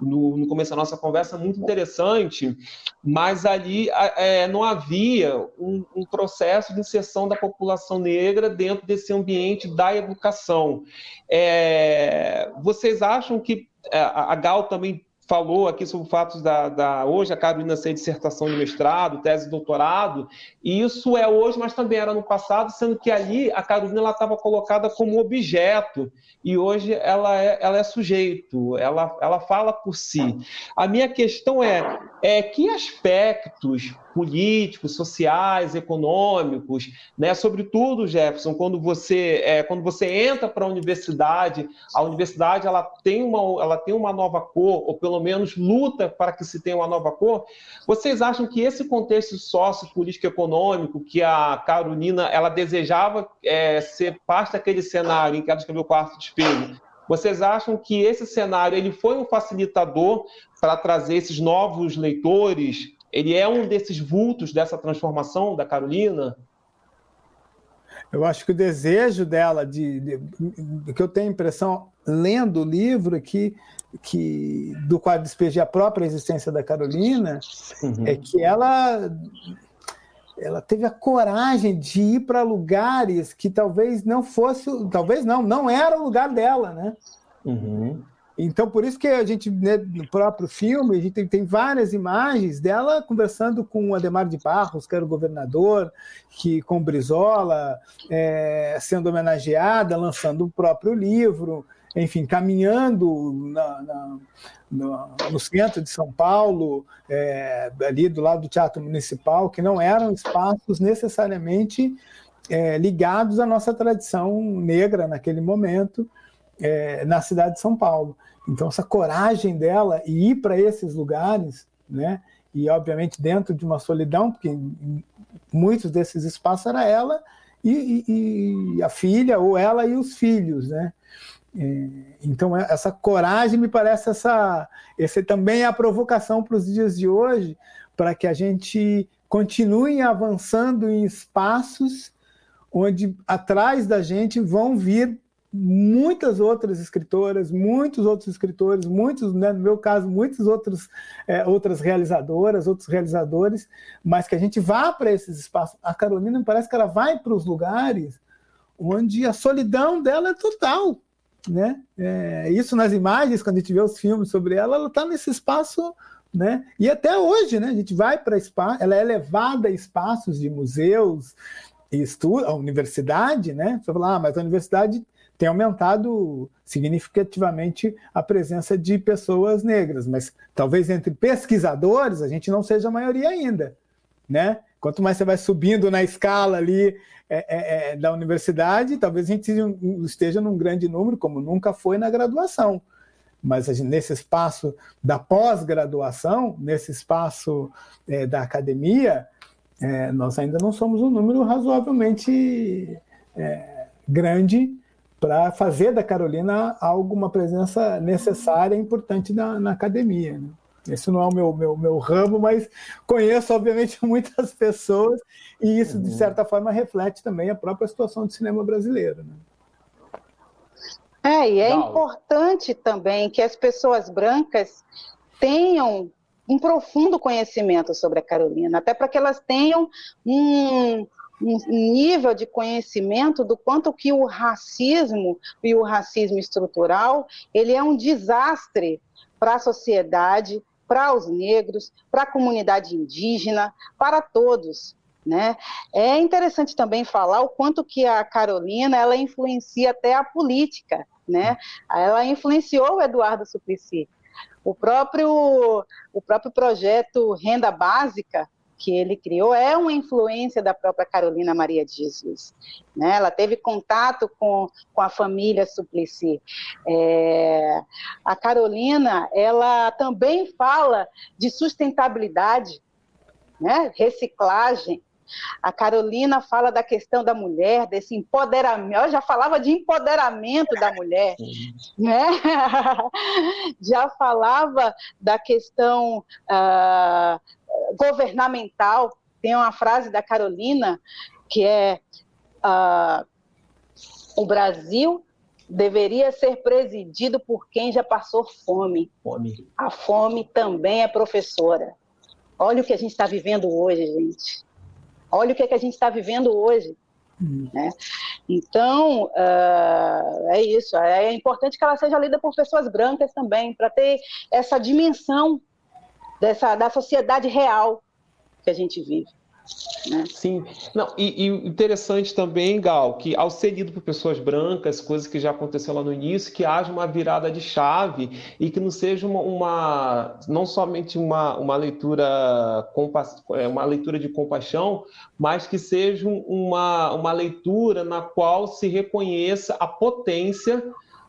no, no começo da nossa conversa, muito interessante, mas ali é, não havia um, um, processo de inserção da população negra dentro desse ambiente da educação. É, vocês acham que é, a Gal também falou aqui sobre o fato da, da, hoje a Carolina ser dissertação de mestrado, tese de doutorado, e isso é hoje, mas também era no passado, sendo que ali a Carolina estava colocada como objeto e hoje ela é, ela é sujeito, ela, ela fala por si. A minha questão é, é que aspectos políticos, sociais, econômicos, né? Sobretudo, Jefferson, quando você é, quando você entra para a universidade, a universidade ela tem uma ela tem uma nova cor ou pelo menos luta para que se tenha uma nova cor. Vocês acham que esse contexto sociopolítico econômico que a Carolina ela desejava é, ser parte daquele cenário em que ela escreveu o quarto de espelho? Vocês acham que esse cenário ele foi um facilitador para trazer esses novos leitores ele é um desses vultos dessa transformação da Carolina? Eu acho que o desejo dela, de, de, que eu tenho a impressão, lendo o livro, que, que do quadro despejar a própria existência da Carolina, uhum. é que ela, ela teve a coragem de ir para lugares que talvez não fosse, talvez não, não era o lugar dela, né? Uhum. Então, por isso que a gente, né, no próprio filme, a gente tem, tem, várias imagens dela conversando com o Ademar de Barros, que era o governador, que com Brizola, é, sendo homenageada, lançando o próprio livro, enfim, caminhando na, na, no, no, centro de São Paulo, é, ali do lado do Teatro Municipal, que não eram espaços necessariamente é, ligados à nossa tradição negra naquele momento é, na cidade de São Paulo. Então, essa coragem dela e ir para esses lugares, né? E, obviamente, dentro de uma solidão, porque muitos desses espaços era ela e, e, e a filha, ou ela e os filhos, né? É, então, é, essa coragem me parece essa. Esse também é a provocação para os dias de hoje, para que a gente continue avançando em espaços onde atrás da gente vão vir muitas outras escritoras, muitos outros escritores, muitos, né, no meu caso, muitas outros, é, outras realizadoras, outros realizadores, mas que a gente vá para esses espaços. A Carolina me parece que ela vai para os lugares onde a solidão dela é total. Né? É, isso nas imagens, quando a gente vê os filmes sobre ela, ela está nesse espaço né? E até hoje, né? A gente vai para espaço, ela é levada a espaços de museus e estuda, a universidade, né? Você fala, ah, mas a universidade tem aumentado significativamente a presença de pessoas negras, mas talvez entre pesquisadores a gente não seja a maioria ainda, né? Quanto mais você vai subindo na escala ali é, é, é da universidade, talvez a gente esteja num grande número, como nunca foi na graduação. Mas gente, nesse espaço da pós-graduação, nesse espaço é, da academia, é, nós ainda não somos um número razoavelmente é, grande para fazer da Carolina algo, uma presença necessária e importante na, na academia. Né? Esse não é o meu, meu, meu ramo, mas conheço, obviamente, muitas pessoas, e isso, de uhum. certa forma, reflete também a própria situação do cinema brasileiro. Né? É, e é não. importante também que as pessoas brancas tenham um profundo conhecimento sobre a Carolina, até para que elas tenham um, um nível de conhecimento do quanto que o racismo e o racismo estrutural ele é um desastre para a sociedade, para os negros, para a comunidade indígena, para todos. Né? É interessante também falar o quanto que a Carolina ela influencia até a política, né? Ela influenciou o Eduardo Suplicy. O próprio, o próprio projeto Renda Básica, que ele criou é uma influência da própria Carolina Maria de Jesus. Né? Ela teve contato com, com a família Suplicy. É, a Carolina, ela também fala de sustentabilidade, né? reciclagem, a Carolina fala da questão da mulher, desse empoderamento. Eu já falava de empoderamento da mulher, né? já falava da questão uh, governamental. Tem uma frase da Carolina que é uh, o Brasil deveria ser presidido por quem já passou fome. Fome. A fome também é professora. Olha o que a gente está vivendo hoje, gente. Olha o que, é que a gente está vivendo hoje. Hum. Né? Então, uh, é isso. É importante que ela seja lida por pessoas brancas também, para ter essa dimensão dessa, da sociedade real que a gente vive. Né? Sim, não, e, e, interessante também, Gal, que ao ser lido por pessoas brancas, coisas que já aconteceu lá no início, que haja uma virada de chave e que não seja uma, uma não somente uma, uma leitura é, uma leitura de compaixão, mas que seja uma, uma leitura na qual se reconheça a potência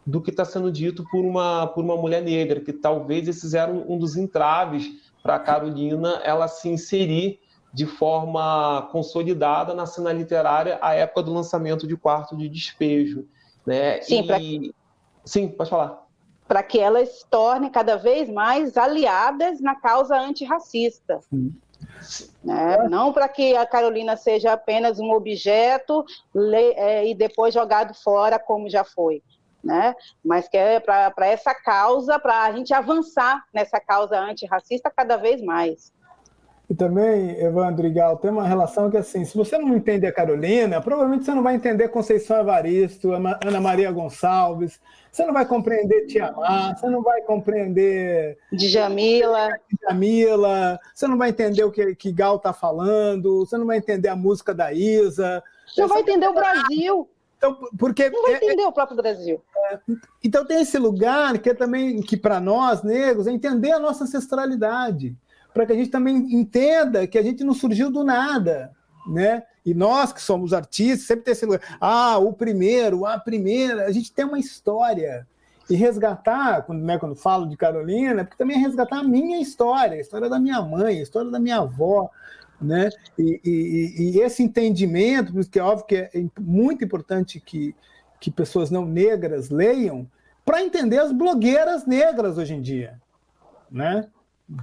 do que está sendo dito por uma, por uma mulher negra, que talvez esses eram um dos entraves para a Carolina ela se inserir de forma consolidada na cena literária à época do lançamento de Quarto de Despejo. Né? Sim, e... pra... Sim, pode falar. Para que elas se tornem cada vez mais aliadas na causa antirracista. Né? Não para que a Carolina seja apenas um objeto é, e depois jogado fora, como já foi. Né? Mas que é para essa causa, para a gente avançar nessa causa antirracista cada vez mais. E também, Evandro e Gal, tem uma relação que, assim, se você não entender a Carolina, provavelmente você não vai entender Conceição Evaristo, Ana Maria Gonçalves, você não vai compreender Tiamá, você não vai compreender... Djamila. Djamila, você não vai entender o que, que Gal está falando, você não vai entender a música da Isa. Você não vai entender o Brasil. Então, porque não vai é, entender é, o próprio Brasil. É, então tem esse lugar que é também que para nós negros é entender a nossa ancestralidade para que a gente também entenda que a gente não surgiu do nada, né? E nós que somos artistas, sempre tem esse lugar, ah, o primeiro, a primeira, a gente tem uma história. E resgatar, quando, né, quando falo de Carolina, porque também é resgatar a minha história, a história da minha mãe, a história da minha avó, né? E, e, e esse entendimento, porque é óbvio que é muito importante que, que pessoas não negras leiam, para entender as blogueiras negras hoje em dia, né?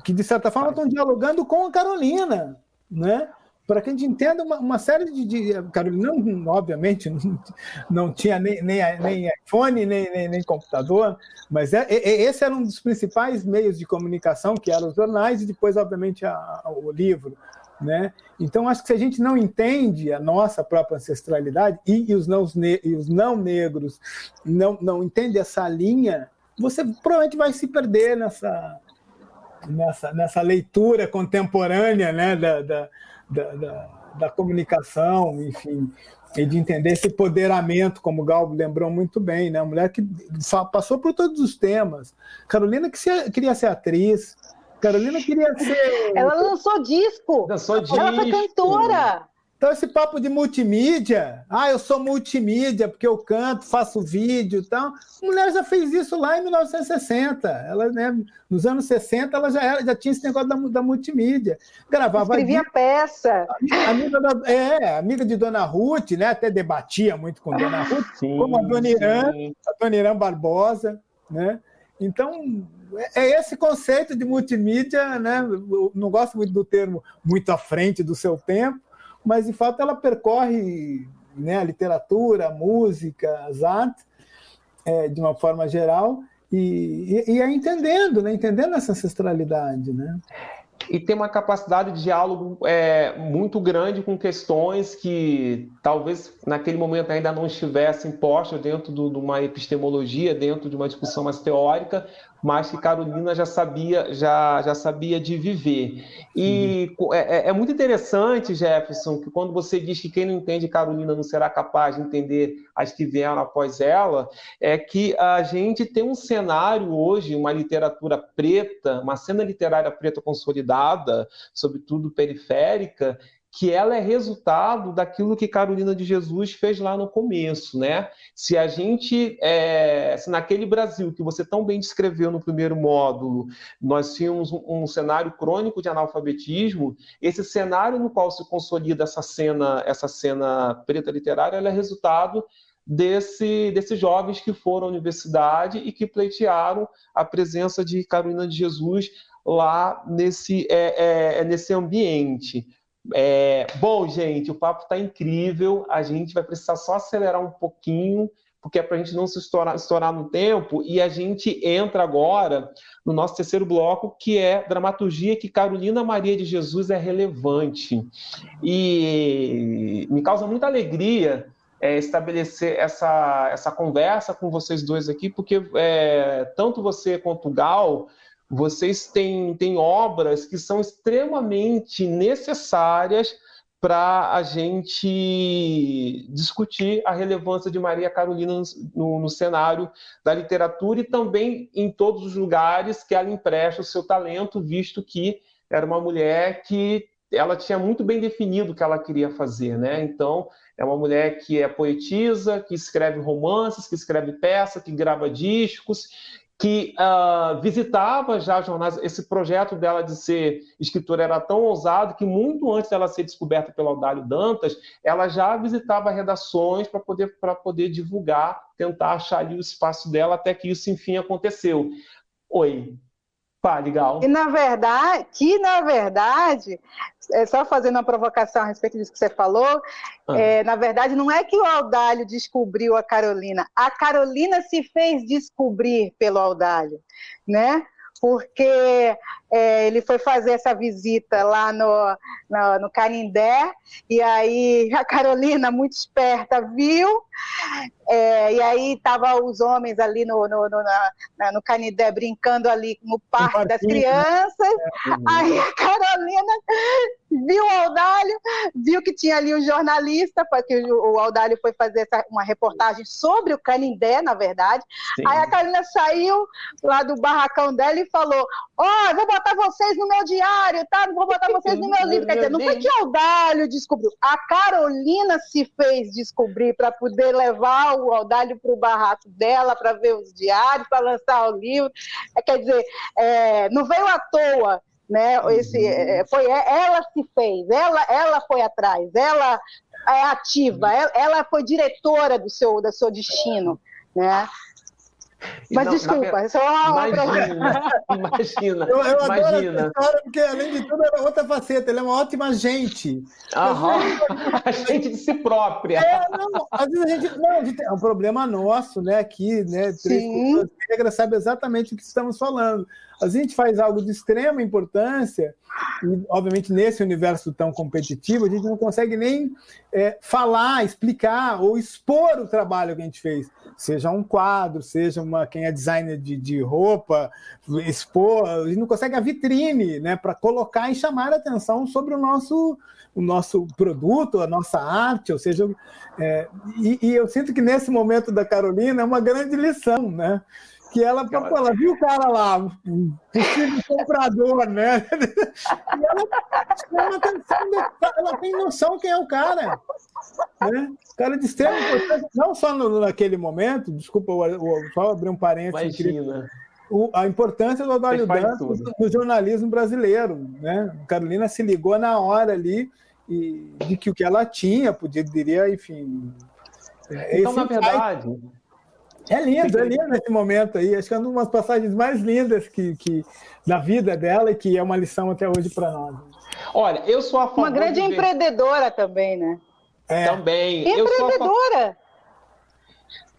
que de certa forma estão dialogando com a Carolina, né? Para que a gente entenda uma, uma série de, de, Carolina, não, obviamente, não, não tinha nem, nem, nem iPhone, nem, nem, nem computador, mas é, é, esse era um dos principais meios de comunicação, que eram os jornais, e depois, obviamente, a, a, o livro. Né? Então, acho que se a gente não entende a nossa própria ancestralidade e, e os, não, e os não negros não, não entende essa linha, você provavelmente vai se perder nessa, nessa, nessa leitura contemporânea né, da, da, da, da, comunicação, enfim, e de entender esse empoderamento, como o Gal lembrou muito bem, né? Uma mulher que passou por todos os temas. Carolina que se, queria ser atriz, Carolina queria ser. Ela lançou disco. Lançou disco. Ela foi cantora. Então, esse papo de multimídia, ah, eu sou multimídia porque eu canto, faço vídeo e tal. A mulher já fez isso lá em 1960. Ela, né, nos anos 60, ela já, era, já tinha esse negócio da, da multimídia. Gravava. Escrevia vídeo, peça. Amiga da, é, amiga de Dona Ruth, né? Até debatia muito com Dona Ruth, sim, como a Dona Irã, a Dona Irã Barbosa, né? Então, é, é esse conceito de multimídia, né? Eu não gosto muito do termo muito à frente do seu tempo, mas de fato ela percorre né, a literatura, a música, as artes, é, de uma forma geral, e, e, e, é entendendo, né, entendendo essa ancestralidade. Né? E tem uma capacidade de diálogo é, muito grande com questões que talvez naquele momento ainda não estivessem postas dentro de uma epistemologia, dentro de uma discussão mais teórica, mas que Carolina já sabia, já, já sabia de viver. E é, é, é, muito interessante, Jefferson, que quando você diz que quem não entende Carolina não será capaz de entender as que vieram após ela, é que a gente tem um cenário hoje, uma literatura preta, uma cena literária preta consolidada, sobretudo periférica, que ela é resultado daquilo que Carolina de Jesus fez lá no começo, né? Se a gente, é, se naquele Brasil que você tão bem descreveu no primeiro módulo, nós tínhamos um, um, cenário crônico de analfabetismo, esse cenário no qual se consolida essa cena, essa cena preta literária, ela é resultado desse, desses jovens que foram à universidade e que pleitearam a presença de Carolina de Jesus lá nesse, é, é, é nesse ambiente. É, bom, gente, o papo está incrível. A gente vai precisar só acelerar um pouquinho porque é para a gente não se estourar, estourar no tempo, e a gente entra agora no nosso terceiro bloco, que é dramaturgia que Carolina Maria de Jesus é relevante. E me causa muita alegria é, estabelecer essa, essa conversa com vocês dois aqui, porque é, tanto você quanto o Gal, vocês têm, têm obras que são extremamente necessárias para a gente discutir a relevância de Maria Carolina no, no, cenário da literatura e também em todos os lugares que ela empresta o seu talento, visto que era uma mulher que ela tinha muito bem definido o que ela queria fazer, né? Então, é uma mulher que é poetisa, que escreve romances, que escreve peças, que grava discos, que uh, visitava já jornais. Esse projeto dela de ser escritora era tão ousado que, muito antes dela ser descoberta pelo Audálio Dantas, ela já visitava redações para poder, poder divulgar, tentar achar ali o espaço dela, até que isso, enfim, aconteceu. Oi, Fale, Gal. E na verdade, que na verdade, é só fazendo uma provocação a respeito disso que você falou, ah. é, na verdade, não é que o Audálio descobriu a Carolina, a Carolina se fez descobrir pelo Audálio, né? Porque é, ele foi fazer essa visita lá no, no, no, Canindé, e aí a Carolina, muito esperta, viu, é, e aí estavam os homens ali no, no, no, na, no Canindé brincando ali no parque das né? crianças, é, aí a Carolina viu o Audálio, viu que tinha ali o um jornalista, porque o Audálio foi fazer essa, uma reportagem sobre o Canindé, na verdade, Sim. aí a Carolina saiu lá do barracão dela e falou, ó, oh, vou botar vocês no meu diário, tá? Não vou botar vocês no meu livro. Quer dizer, não foi que o Audálio descobriu. A Carolina se fez descobrir para poder levar o Audálio para o barraco dela, para ver os diários, para lançar o livro. É, quer dizer, é, não veio à toa. Né? Esse, uhum. é, foi, ela se fez, ela, ela foi atrás, ela é ativa, ela, ela foi diretora do seu, do seu destino. Né? Mas não, desculpa, na... só uma Imagina, imagina. Eu, eu imagina. História, porque, além de tudo, era outra faceta. Ele é uma ótima gente. Aham. A gente de si própria. É, não, às vezes a gente. Não, a gente, é um problema nosso, né? Aqui, né? Três regras sabe exatamente o que estamos falando. A gente faz algo de extrema importância, e, obviamente, nesse universo tão competitivo, a gente não consegue nem é, falar, explicar ou expor o trabalho que a gente fez. Seja um quadro, seja uma quem é designer de, de roupa, expor, gente não consegue a vitrine né, para colocar e chamar a atenção sobre o nosso, o nosso produto, a nossa arte, ou seja, é, e, e eu sinto que nesse momento da Carolina é uma grande lição, né? Que ela, ela... ela viu o cara lá, possível comprador, né? E ela atenção, ela tem noção quem é o cara. Né? O cara de extrema importância, não só no, naquele momento, desculpa, só abrir um parênteses. Imagina. O, a importância do Adólio Dantas no jornalismo brasileiro. Né? Carolina se ligou na hora ali e de que o que ela tinha, poderia, enfim. Então, na verdade, é lindo, é lindo esse momento aí. Acho que é uma das passagens mais lindas que, que, da vida dela e que é uma lição até hoje para nós. Olha, eu sou a favor. Uma grande empreendedora também, né? É. Também. Empreendedora!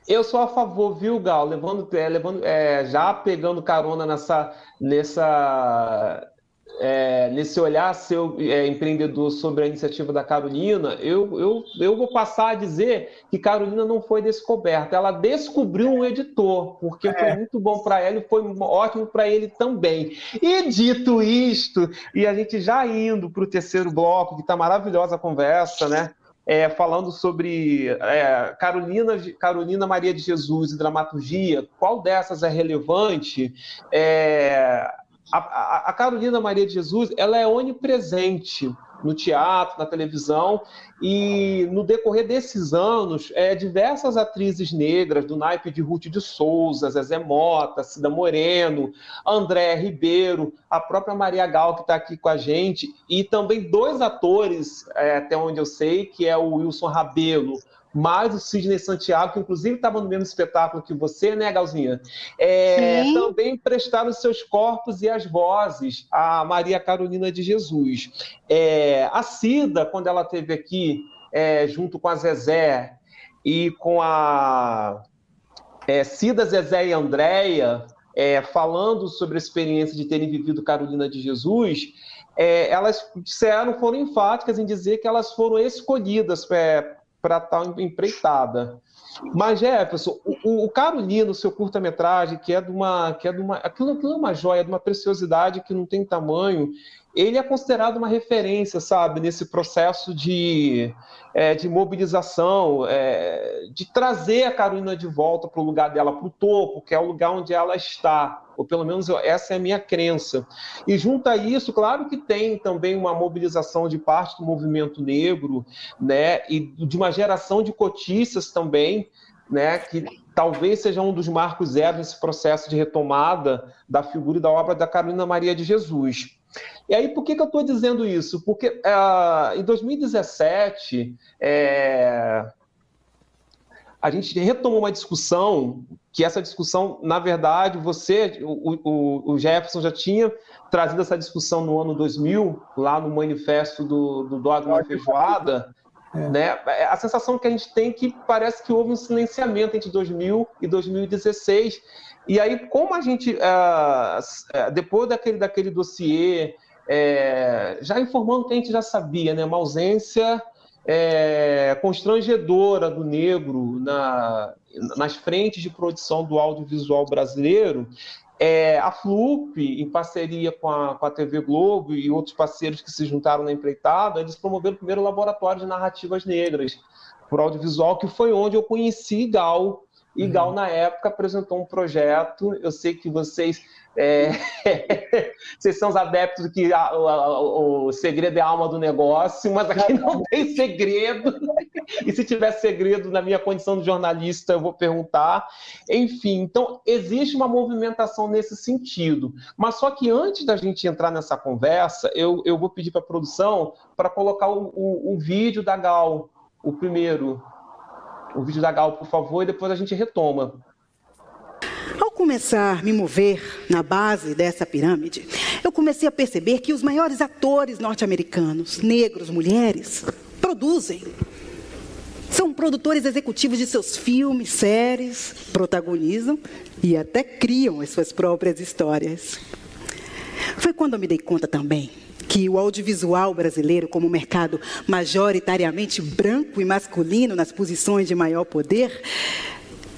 Eu sou a favor, viu, Gal? Levando, é, levando, é, já pegando carona nessa, nessa é, nesse olhar seu é, empreendedor sobre a iniciativa da Carolina, eu, eu, eu vou passar a dizer que Carolina não foi descoberta, ela descobriu um editor, porque é. foi muito bom para ela e foi ótimo para ele também. E dito isto, e a gente já indo para o terceiro bloco, que está maravilhosa a conversa, né? É, falando sobre é, Carolina, Carolina Maria de Jesus e dramaturgia, qual dessas é relevante? É, a, a, Carolina Maria de Jesus ela é onipresente no teatro, na televisão, e no decorrer desses anos, é, diversas atrizes negras, do naipe de Ruth de Souza, Zezé Mota, Cida Moreno, André Ribeiro, a própria Maria Gal, que está aqui com a gente, e também dois atores, é, até onde eu sei, que é o Wilson Rabelo, mais o Sidney Santiago, que inclusive estava no mesmo espetáculo que você, né, Galzinha? É, também prestaram seus corpos e as vozes a Maria Carolina de Jesus. É, a Cida, quando ela esteve aqui, é, junto com a Zezé e com a é, Cida, Zezé e Andréia, é, falando sobre a experiência de terem vivido Carolina de Jesus, é, elas disseram, foram enfáticas em dizer que elas foram escolhidas para tal empreitada. Mas, Jefferson, o, o Carolino, seu curta-metragem, que é de uma. Que é de uma aquilo, aquilo é uma joia, de uma preciosidade que não tem tamanho, ele é considerado uma referência, sabe, nesse processo de, é, de mobilização, é, de trazer a Carolina de volta para o lugar dela, para o topo, que é o lugar onde ela está, ou pelo menos essa é a minha crença. E junto a isso, claro que tem também uma mobilização de parte do movimento negro, né, e de uma geração de cotistas também, né, que talvez seja um dos marcos zero nesse processo de retomada da figura e da obra da Carolina Maria de Jesus. E aí, por que, que eu estou dizendo isso? Porque uh, em 2017, é, a gente retomou uma discussão, que essa discussão, na verdade, você, o, o, o Jefferson já tinha trazido essa discussão no ano 2000, lá no manifesto do, do Dogma Feijoada, é. Né? A sensação que a gente tem é que parece que houve um silenciamento entre 2000 e 2016. E aí, como a gente, uh, depois daquele, daquele dossiê é, já informando que a gente já sabia, né? Uma ausência é, constrangedora do negro na, nas frentes de produção do audiovisual brasileiro. É, a FLUP, em parceria com a, com a TV Globo e outros parceiros que se juntaram na empreitada, eles promoveram o primeiro laboratório de narrativas negras por audiovisual, que foi onde eu conheci Gal. E Gal, uhum. na época, apresentou um projeto. Eu sei que vocês é, vocês são os adeptos que a, o, o, segredo é a alma do negócio, mas aqui não tem segredo. E se tiver segredo na minha condição de jornalista, eu vou perguntar. Enfim, então existe uma movimentação nesse sentido. Mas só que antes da gente entrar nessa conversa, eu, eu vou pedir para a produção para colocar o, o, o vídeo da Gal, o primeiro. O vídeo da Gal, por favor, e depois a gente retoma. Ao começar a me mover na base dessa pirâmide, eu comecei a perceber que os maiores atores norte-americanos, negros, mulheres, produzem. São produtores executivos de seus filmes, séries, protagonizam e até criam as suas próprias histórias. Foi quando eu me dei conta também que o audiovisual brasileiro, como mercado majoritariamente branco e masculino nas posições de maior poder,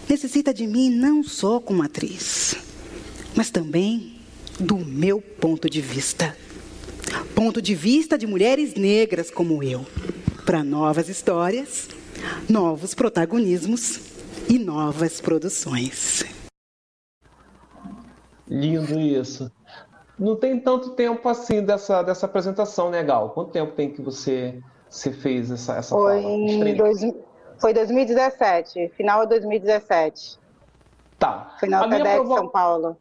necessita de mim não só como atriz, mas também do meu ponto de vista. Ponto de vista de mulheres negras como eu, para novas histórias, novos protagonismos e novas produções. Lindo isso. Não tem tanto tempo assim dessa, dessa apresentação, né, Gal? Quanto tempo tem que você, você fez essa, essa Foi fala? Em dois, foi 2017, final de 2017. Tá. Foi na TEDx provo... São Paulo.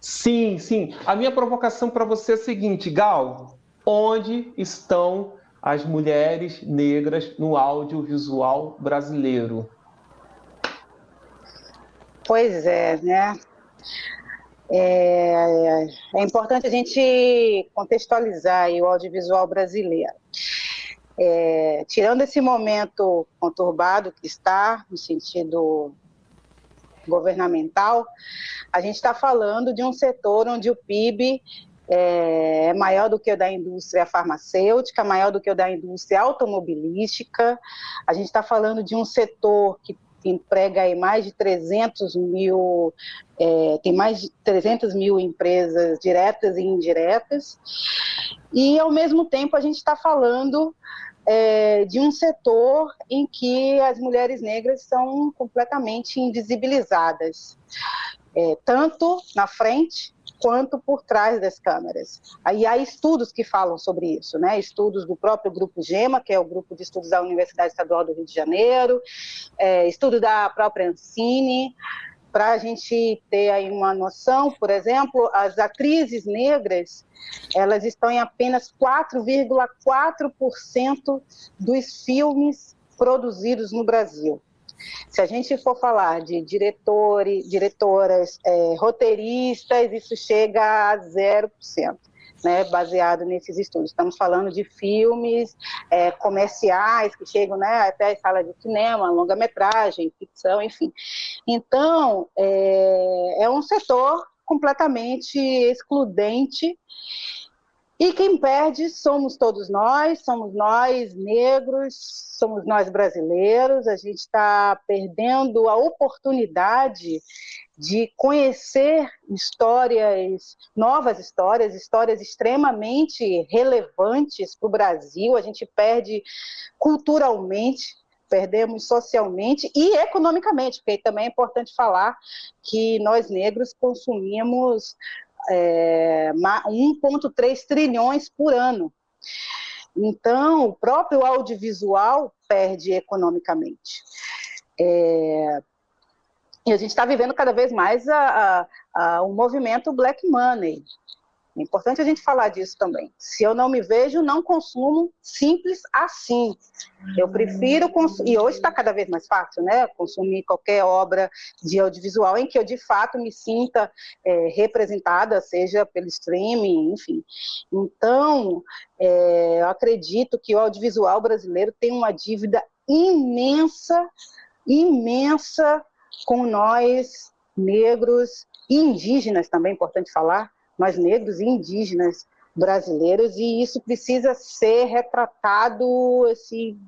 Sim, sim. A minha provocação para você é a seguinte, Gal: onde estão as mulheres negras no audiovisual brasileiro? Pois é, né? É, é importante a gente contextualizar o audiovisual brasileiro. É, tirando esse momento conturbado que está, no sentido governamental, a gente está falando de um setor onde o PIB é, é maior do que o da indústria farmacêutica, maior do que o da indústria automobilística. A gente está falando de um setor que emprega aí mais de 300 mil, é, tem mais de 300 mil empresas diretas e indiretas. E, ao mesmo tempo, a gente está falando é, de um setor em que as mulheres negras são completamente invisibilizadas, é, tanto na frente quanto por trás das câmeras. Aí há estudos que falam sobre isso, né? Estudos do próprio grupo GEMA, que é o grupo de estudos da Universidade Estadual do Rio de Janeiro, é, estudo da própria Ancine, para a gente ter aí uma noção, por exemplo, as atrizes negras, elas estão em apenas 4,4% dos filmes produzidos no Brasil. Se a gente for falar de diretores, diretoras, é, roteiristas, isso chega a 0%. né, baseado nesses estudos. Estamos falando de filmes é, comerciais que chegam né, até a sala de cinema, longa-metragem, ficção, enfim. Então, é, é um setor completamente excludente e quem perde somos todos nós, somos nós negros, somos nós brasileiros. A gente está perdendo a oportunidade de conhecer histórias, novas histórias, histórias extremamente relevantes para o Brasil. A gente perde culturalmente, perdemos socialmente e economicamente, porque também é importante falar que nós negros consumimos é, 1,3 trilhões por ano. Então, o próprio audiovisual perde economicamente. É, e a gente está vivendo cada vez mais a, a, a, um movimento black money, é importante a gente falar disso também. Se eu não me vejo, não consumo, simples assim. Eu prefiro consumir, e hoje está cada vez mais fácil, né? Consumir qualquer obra de audiovisual em que eu de fato me sinta é, representada, seja pelo streaming, enfim. Então, é, eu acredito que o audiovisual brasileiro tem uma dívida imensa, imensa com nós negros e indígenas também, é importante falar, nós negros e indígenas brasileiros, e isso precisa ser retratado assim,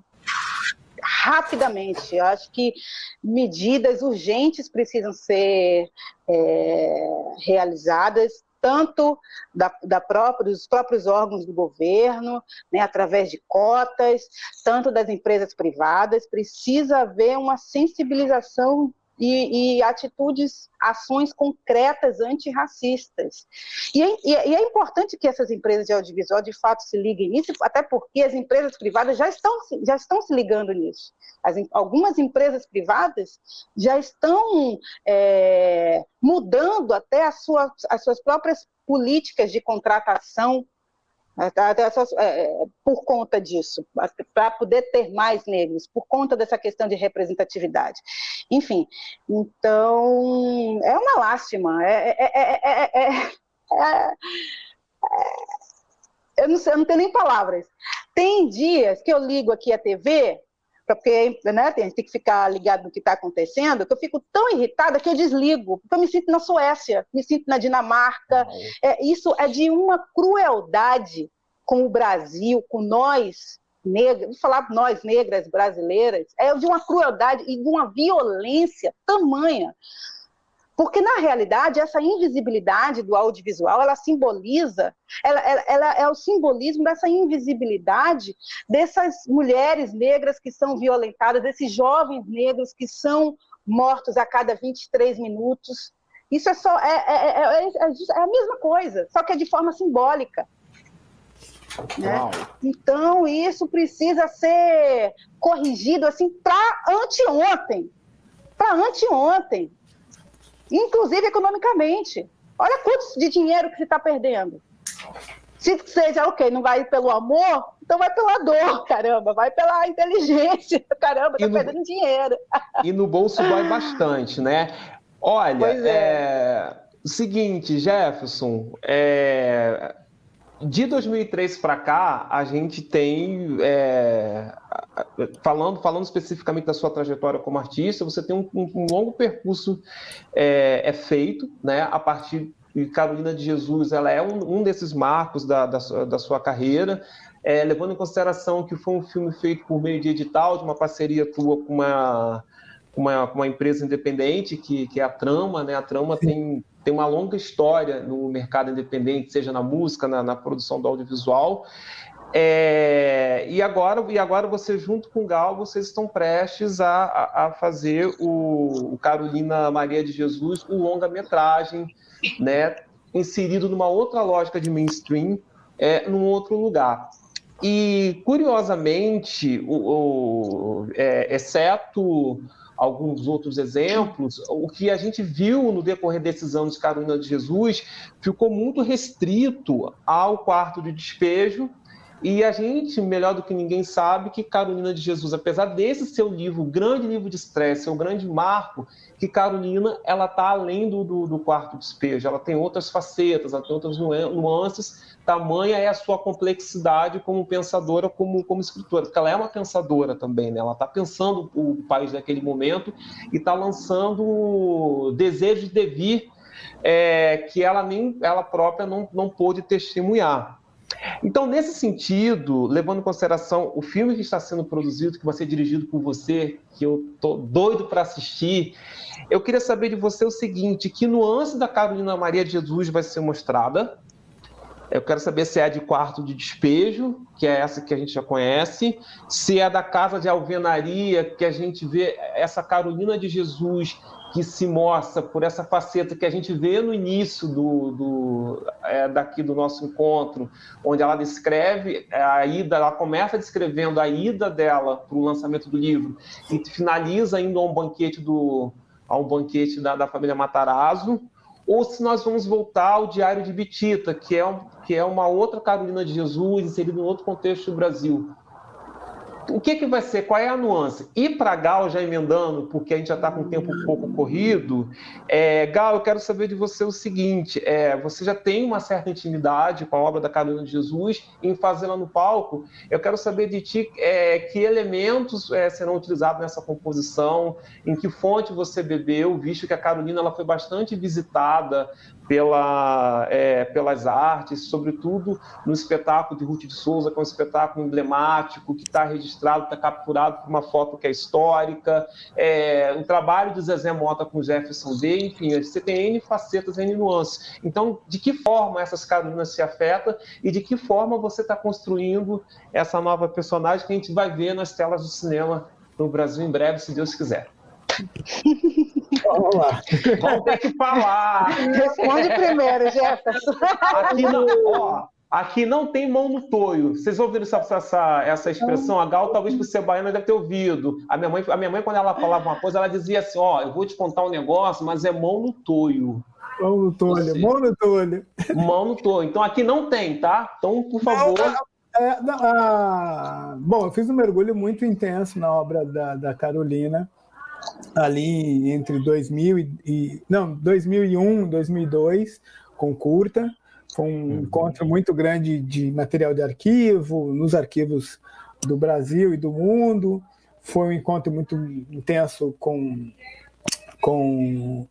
rapidamente. Eu acho que medidas urgentes precisam ser é, realizadas, tanto da, da própria, dos próprios órgãos do governo, né, através de cotas, tanto das empresas privadas. Precisa haver uma sensibilização e, e, atitudes, ações concretas antirracistas. E é, e é, importante que essas empresas de audiovisual de fato se liguem nisso, até porque as empresas privadas já estão, já estão se ligando nisso. As, algumas empresas privadas já estão é, mudando até as suas, as suas próprias políticas de contratação é, por conta disso, para poder ter mais negros, por conta dessa questão de representatividade. Enfim, então é uma lástima. É, é, é, eu, não sei, eu não tenho nem palavras. Tem dias que eu ligo aqui a TV, porque né, tem, tem que ficar ligado no que está acontecendo, que eu fico tão irritada que eu desligo, porque eu me sinto na Suécia, me sinto na Dinamarca. É, isso é de uma crueldade com o Brasil, com nós, negras, vou falar nós, negras brasileiras, é de uma crueldade e de uma violência tamanha. Porque, na realidade, essa invisibilidade do audiovisual, ela simboliza, ela, ela, ela, é o simbolismo dessa invisibilidade dessas mulheres negras que são violentadas, desses jovens negros que são mortos a cada 23 minutos. Isso é só é, é, é, é a mesma coisa, só que é de forma simbólica. Né? Então, isso precisa ser corrigido assim para anteontem. Para anteontem. Inclusive economicamente. Olha quanto de dinheiro que se está perdendo. Se seja, ok, não vai pelo amor, então vai pela dor, caramba, vai pela inteligência, caramba, está perdendo dinheiro. E no bolso vai bastante, né? Olha, é. é. seguinte, Jefferson, é de 2003 para cá, a gente tem, é, falando, falando especificamente da sua trajetória como artista, você tem um, um longo percurso é, é, feito, né, a partir de Carolina de Jesus, ela é um, um desses marcos da, da, sua, da sua carreira, é, levando em consideração que foi um filme feito por meio de edital, de uma parceria tua com uma, uma, uma empresa independente, que, que é a Trama, né, a Trama tem tem uma longa história no mercado independente, seja na música, na, na produção do audiovisual. É, e, agora, e agora você, junto com o Gal, vocês estão prestes a, a, a fazer o, o, Carolina Maria de Jesus, o longa-metragem, né, inserido numa outra lógica de mainstream, é, num outro lugar. E, curiosamente, o, o é, exceto alguns outros exemplos, o que a gente viu no decorrer desses anos de Carolina de Jesus ficou muito restrito ao quarto de despejo. E a gente, melhor do que ninguém, sabe que Carolina de Jesus, apesar desse seu livro, grande livro de estresse, seu grande marco, que Carolina ela está além do, do, do, quarto despejo, ela tem outras facetas, ela tem outras nuances, tamanha é a sua complexidade como pensadora, como, como escritora, porque ela é uma pensadora também, né? ela está pensando o país naquele momento e está lançando desejos de vir é, que ela nem ela própria não, não pôde testemunhar. Então, nesse sentido, levando em consideração o filme que está sendo produzido, que vai ser dirigido por você, que eu tô doido para assistir, eu queria saber de você o seguinte: que nuance da Carolina Maria de Jesus vai ser mostrada? Eu quero saber se é de quarto de despejo, que é essa que a gente já conhece, se é da casa de alvenaria, que a gente vê essa Carolina de Jesus que se mostra por essa faceta que a gente vê no início do, do é, daqui do nosso encontro, onde ela descreve a ida, ela começa descrevendo a ida dela para o lançamento do livro e finaliza indo a um banquete do a um banquete da, da família Matarazzo, ou se nós vamos voltar ao Diário de Bitita, que é, um, que é uma outra Carolina de Jesus inserida em outro contexto do Brasil o que, que vai ser? Qual é a nuance? Ir para Gal, já emendando, porque a gente já está com o tempo um pouco corrido. É, Gal, eu quero saber de você o seguinte: é, você já tem uma certa intimidade com a obra da Carolina de Jesus em fazê-la no palco. Eu quero saber de ti é, que elementos é, serão utilizados nessa composição, em que fonte você bebeu, visto que a Carolina ela foi bastante visitada pela, é, pelas artes, sobretudo no espetáculo de Ruth de Souza, que é um espetáculo emblemático, que está registrado, está capturado por uma foto que é histórica, é, o trabalho de Zezé Mota com Jefferson D, enfim, você tem N facetas, N nuances. Então, de que forma essas Carolinas se afetam e de que forma você está construindo essa nova personagem que a gente vai ver nas telas do cinema no Brasil em breve, se Deus quiser. Vamos lá. Vamos ter que falar. Responde primeiro, Jefferson. Aqui não, ó, aqui não tem mão no toio. Vocês ouviram essa, essa, essa expressão? A Gal, talvez por ser baiana, deve ter ouvido. A minha, mãe, a minha mãe, quando ela falava uma coisa, ela dizia assim: Ó, eu vou te contar um negócio, mas é mão no toio. Mão no toio, mão no toio. Mão no toio. Então aqui não tem, tá? Então, por favor. Não, é, não, ah, bom, eu fiz um mergulho muito intenso na obra da, da Carolina ali entre 2000 e não 2001 2002 com curta foi um uhum. encontro muito grande de material de arquivo nos arquivos do Brasil e do mundo foi um encontro muito intenso com com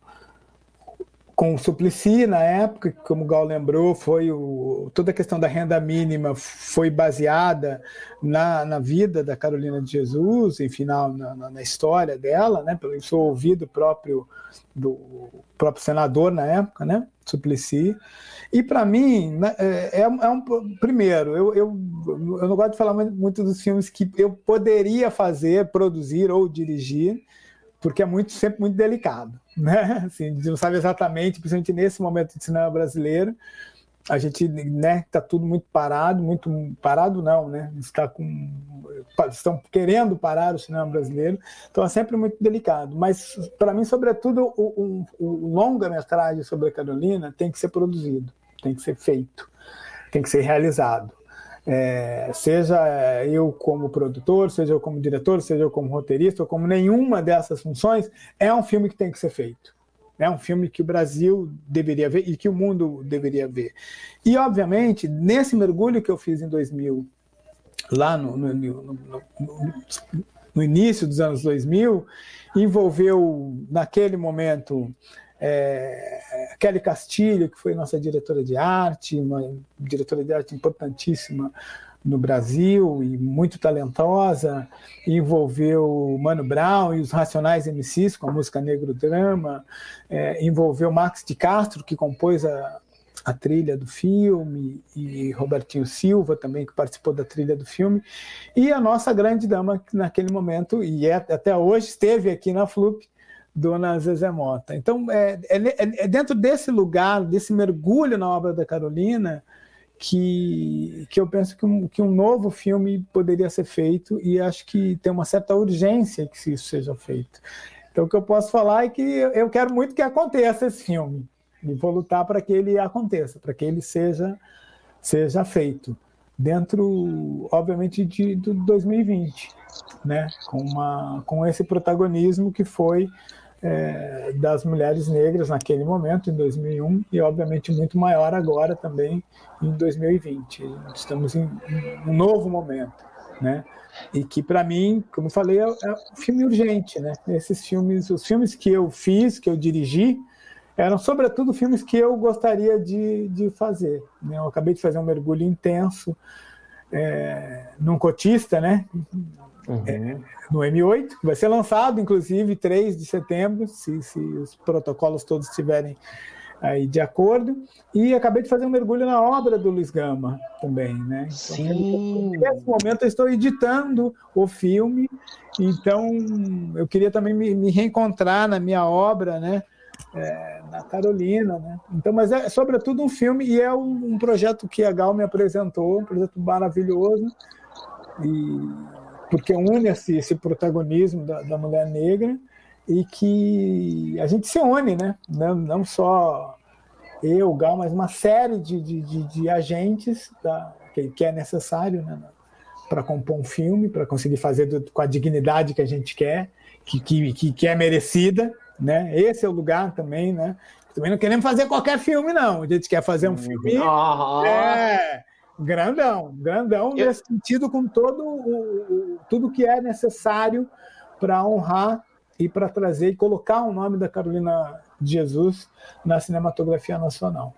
com o Suplicy na época, como o Gal lembrou, foi o, toda a questão da renda mínima foi baseada na, na vida da Carolina de Jesus, enfim, na, na, na história dela, né, pelo seu ouvido próprio do próprio senador na época, né, Suplicy. E para mim, né, é, é, é, um primeiro, eu, eu, eu não gosto de falar muito dos filmes que eu poderia fazer, produzir ou dirigir, porque é muito sempre muito delicado, né? Assim, a gente não sabe exatamente, principalmente nesse momento de cinema brasileiro, a gente, né, está tudo muito parado, muito parado não, né? Está com estão querendo parar o cinema brasileiro, então é sempre muito delicado. Mas para mim, sobretudo, o, o, o longa-metragem sobre a Carolina tem que ser produzido, tem que ser feito, tem que ser realizado. É, seja eu como produtor, seja eu como diretor, seja eu como roteirista, ou como nenhuma dessas funções, é um filme que tem que ser feito. É um filme que o Brasil deveria ver e que o mundo deveria ver. E, obviamente, nesse mergulho que eu fiz em 2000, lá no, no, no, no início dos anos 2000, envolveu, naquele momento, é, Kelly Castilho, que foi nossa diretora de arte, uma diretora de arte importantíssima no Brasil e muito talentosa, envolveu Mano Brown e os Racionais MCs com a música Negro Drama, é, envolveu Max de Castro, que compôs a, a trilha do filme, e Robertinho Silva também, que participou da trilha do filme, e a nossa grande dama naquele momento, e é, até hoje esteve aqui na FLUP, Dona Zezé Mota. Então, é, é, é, dentro desse lugar, desse mergulho na obra da Carolina, que, que eu penso que um, que um novo filme poderia ser feito e acho que tem uma certa urgência que isso seja feito. Então, o que eu posso falar é que eu quero muito que aconteça esse filme e vou lutar para que ele aconteça, para que ele seja, seja feito. dentro, obviamente, de, de 2020, né? com, uma, com esse protagonismo que foi é, das mulheres negras naquele momento, em 2001, e obviamente muito maior agora também em 2020. Estamos em, um novo momento, né? E que para mim, como falei, é, é um filme urgente, né? Esses filmes, os filmes que eu fiz, que eu dirigi, eram sobretudo filmes que eu gostaria de, de fazer. Né? Eu acabei de fazer um mergulho intenso é, num cotista, né? Uhum. É, no M8, que vai ser lançado, inclusive, 3 de setembro, se, se os protocolos todos estiverem aí de acordo. E acabei de fazer um mergulho na obra do Luiz Gama também, né? Então, Sim. Nesse momento eu estou editando o filme, então eu queria também me, me reencontrar na minha obra, né? é, na Carolina, né? Então, mas é sobretudo um filme e é um, um, projeto que a Gal me apresentou, um projeto maravilhoso e porque une esse, esse protagonismo da, da, mulher negra e que a gente se une, né? Não, não só eu, Gal, mas uma série de, de, de, de agentes da, que, que, é necessário, né? Para compor um filme, para conseguir fazer do, com a dignidade que a gente quer, que, que, que é merecida né? Esse é o lugar também, né? Também não queremos fazer qualquer filme, não. A gente quer fazer um filme uhum. é, grandão, grandão Eu... nesse sentido, com todo o, o, tudo que é necessário para honrar e para trazer e colocar o nome da Carolina de Jesus na cinematografia nacional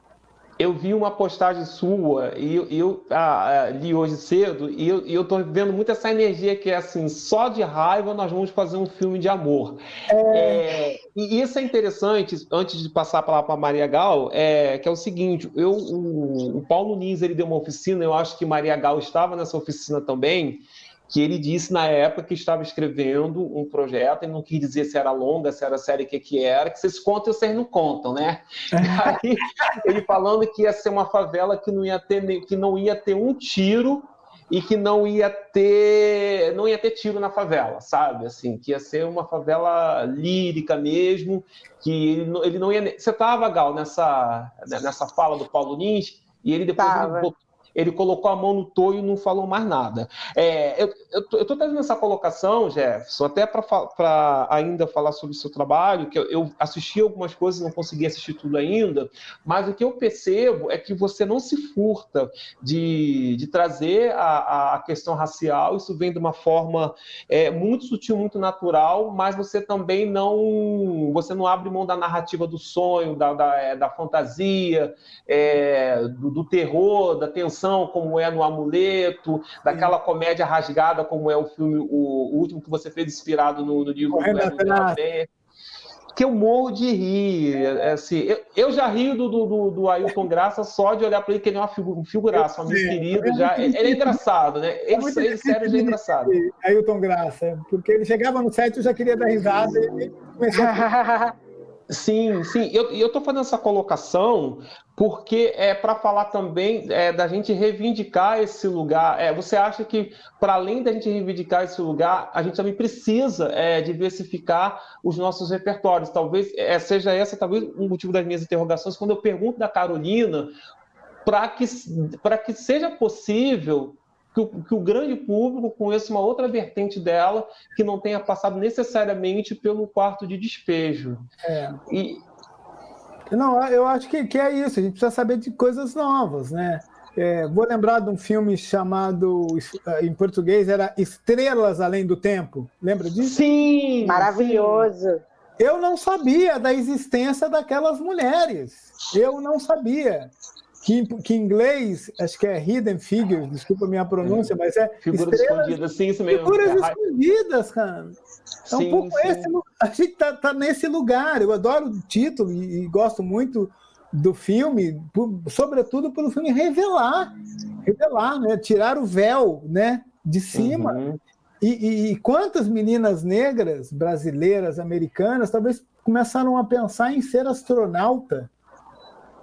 eu vi uma postagem sua e eu, eu ah, ah, li hoje cedo e eu, tô vendo muito essa energia que é assim, só de raiva nós vamos fazer um filme de amor. É... É, e isso é interessante, antes de passar a palavra para Maria Gal, é, que é o seguinte, eu, o, o Paulo Nins, ele deu uma oficina, eu acho que Maria Gal estava nessa oficina também, que ele disse na época que estava escrevendo um projeto, e não quis dizer se era longa, se era série, o que, que era, que vocês contam e vocês não contam, né? Aí, ele falando que ia ser uma favela que não ia ter, que não ia ter um tiro e que não ia ter não ia ter tiro na favela, sabe? Assim, que ia ser uma favela lírica mesmo, que ele não, ele não ia. Você estava, Gal, nessa, nessa fala do Paulo Nins, e ele depois ele ele colocou a mão no toio e não falou mais nada. É, eu estou trazendo essa colocação, Jefferson, até para ainda falar sobre o seu trabalho, que eu, eu assisti algumas coisas, não consegui assistir tudo ainda, mas o que eu percebo é que você não se furta de, de trazer a, a questão racial, isso vem de uma forma é, muito sutil, muito natural, mas você também não, você não abre mão da narrativa do sonho, da, da, é, da fantasia, é, do, do terror, da tensão como é no Amuleto, daquela comédia rasgada, como é o filme, o, o último que você fez inspirado no, no livro do que eu morro de rir. É, assim, eu, eu já rio do, do, do, Ailton Graça só de olhar para ele, que ele é uma figuraça, um amigo querido. Já, ele é engraçado, né? Ele, ele sério, já é engraçado. Ailton Graça, porque ele chegava no set e já queria dar risada e começou a... Sim, sim. Eu estou fazendo essa colocação porque é para falar também é, da gente reivindicar esse lugar. É, você acha que, para além da gente reivindicar esse lugar, a gente também precisa é, diversificar os nossos repertórios. Talvez é, seja essa talvez um motivo das minhas interrogações quando eu pergunto da Carolina para que, que seja possível que o, que o, grande público conheça uma outra vertente dela que não tenha passado necessariamente pelo quarto de despejo. É. E... Não, eu acho que, que é isso, a gente precisa saber de coisas novas, né? É, vou lembrar de um filme chamado, em português, era Estrelas Além do Tempo. Lembra disso? Sim! Maravilhoso! Eu não sabia da existência daquelas mulheres. Eu não sabia que, que em inglês, acho que é hidden figures, desculpa a minha pronúncia, é. mas é. Figuras escondidas, sim, isso mesmo. Figuras é escondidas, cara. É um pouco sim. esse. A gente tá, tá, nesse lugar. Eu adoro o título e, e gosto muito do filme, por, sobretudo pelo filme revelar, revelar, né? Tirar o véu, né? De cima. Uhum. E, e, e, quantas meninas negras, brasileiras, americanas, talvez começaram a pensar em ser astronauta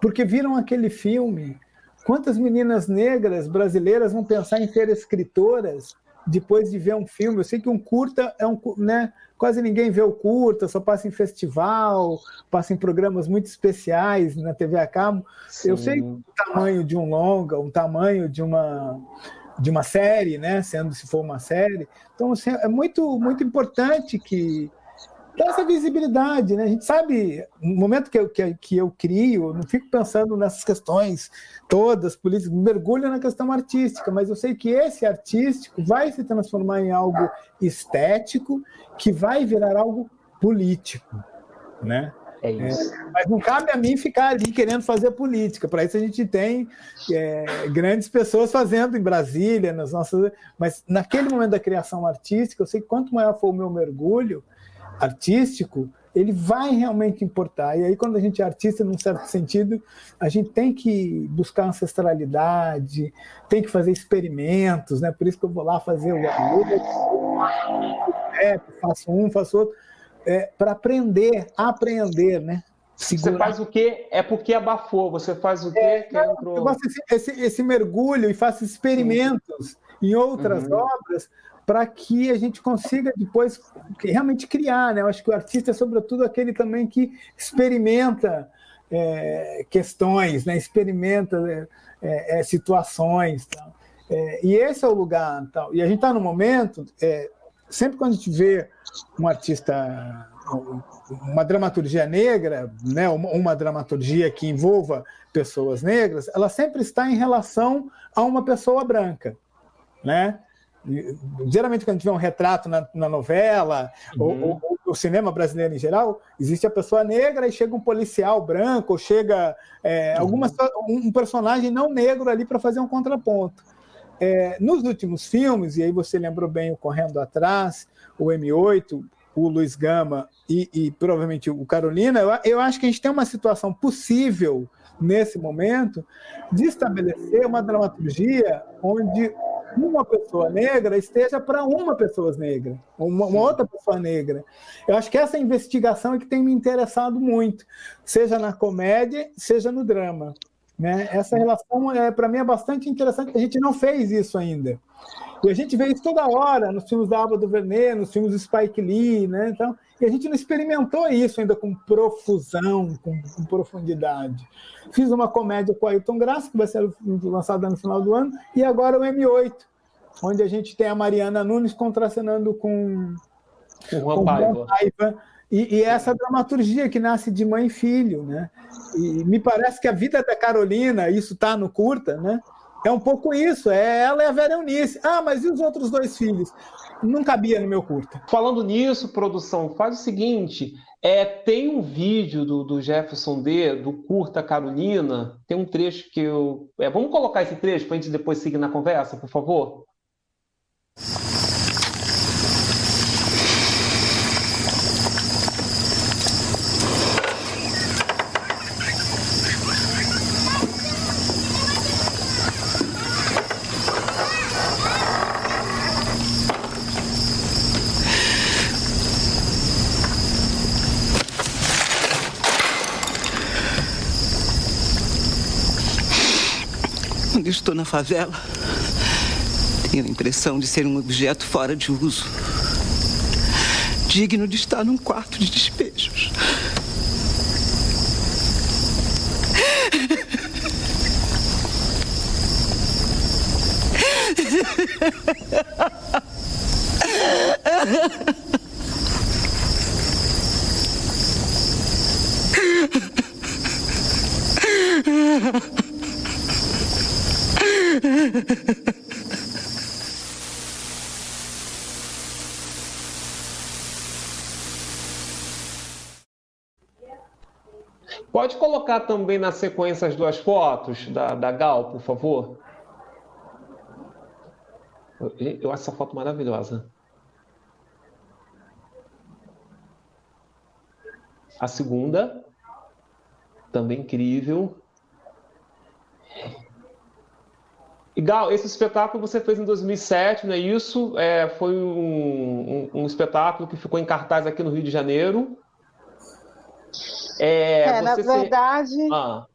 porque viram aquele filme. Quantas meninas negras brasileiras vão pensar em ser escritoras depois de ver um filme. Eu sei que um curta é um, né? Quase ninguém vê o curta, só passa em festival, passa em programas muito especiais na TV a cabo. Sim. Eu sei o tamanho de um longa, o tamanho de uma de uma série, né? Sendo se for uma série. Então assim, é muito muito importante que dá essa visibilidade, né? A gente sabe, no momento que eu, que, que eu crio, eu não fico pensando nessas questões todas políticas, mergulho na questão artística, mas eu sei que esse artístico vai se transformar em algo estético, que vai virar algo político, né? É isso. É, mas não cabe a mim ficar ali querendo fazer política. Para isso a gente tem é, grandes pessoas fazendo em Brasília, nas nossas. Mas naquele momento da criação artística, eu sei que quanto maior for o meu mergulho, artístico, ele vai realmente importar. E aí, quando a gente é artista, num certo sentido, a gente tem que buscar ancestralidade, tem que fazer experimentos, né? Por isso que eu vou lá fazer o rap, faço um, faço outro, é, para aprender, aprender, né? Segurar. Você faz o quê? É porque abafou. Você faz o quê? É, entrou... Eu faço esse, esse, esse, mergulho e faço experimentos Sim. em outras uhum. obras para que a gente consiga depois realmente criar. Né? Eu acho que o artista é, sobretudo, aquele também que experimenta é, questões, né? experimenta é, é, é situações. Tal. É, e esse é o lugar. Tal. E a gente está no momento, é, sempre quando a gente vê um artista, uma dramaturgia negra, né? uma, uma dramaturgia que envolva pessoas negras, ela sempre está em relação a uma pessoa branca. Né? Geralmente quando a gente vê um retrato na, na novela, uhum. ou, ou, o cinema brasileiro em geral, existe a pessoa negra e chega um policial branco, ou chega é, uhum. alguma, um personagem não negro ali para fazer um contraponto. É, nos últimos filmes, e aí você lembrou bem o Correndo Atrás, o M8, o Luiz Gama e, e provavelmente o Carolina, eu, eu acho que a gente tem uma situação possível nesse momento de estabelecer uma dramaturgia onde uma pessoa negra esteja para uma pessoa negra, uma, uma, outra pessoa negra. Eu acho que essa investigação é que tem me interessado muito, seja na comédia, seja no drama. Né? Essa relação, é, para mim, é bastante interessante, a gente não fez isso ainda. E a gente vê isso toda hora nos filmes da Ava DuVernay, nos filmes do Spike Lee, né? Então, e a gente não experimentou isso ainda com profusão, com, com profundidade. Fiz uma comédia com Ailton Graça, que vai ser lançada no final do ano, e agora o M8, onde a gente tem a Mariana Nunes contracenando com o Juan Paiva. E, e, essa dramaturgia que nasce de mãe e filho, né? E me parece que a vida da Carolina, isso está no curta, né? É um pouco isso, é ela e a Vera Eunice. Ah, mas e os outros dois filhos? Não cabia no meu curta. Falando nisso, produção, faz o seguinte: é, tem um vídeo do, do Jefferson D, do Curta Carolina, tem um trecho que eu. É, vamos colocar esse trecho para a gente depois seguir na conversa, por favor? estou na favela, tenho a impressão de ser um objeto fora de uso, digno de estar num quarto de despejos. Pode colocar também na sequência as duas fotos da, da Gal, por favor? Eu acho essa foto maravilhosa. A segunda, também incrível. E Gal, esse espetáculo você fez em 2007, não é isso? É, foi um, um, um espetáculo que ficou em cartaz aqui no Rio de Janeiro. É, é na verdade. Ah.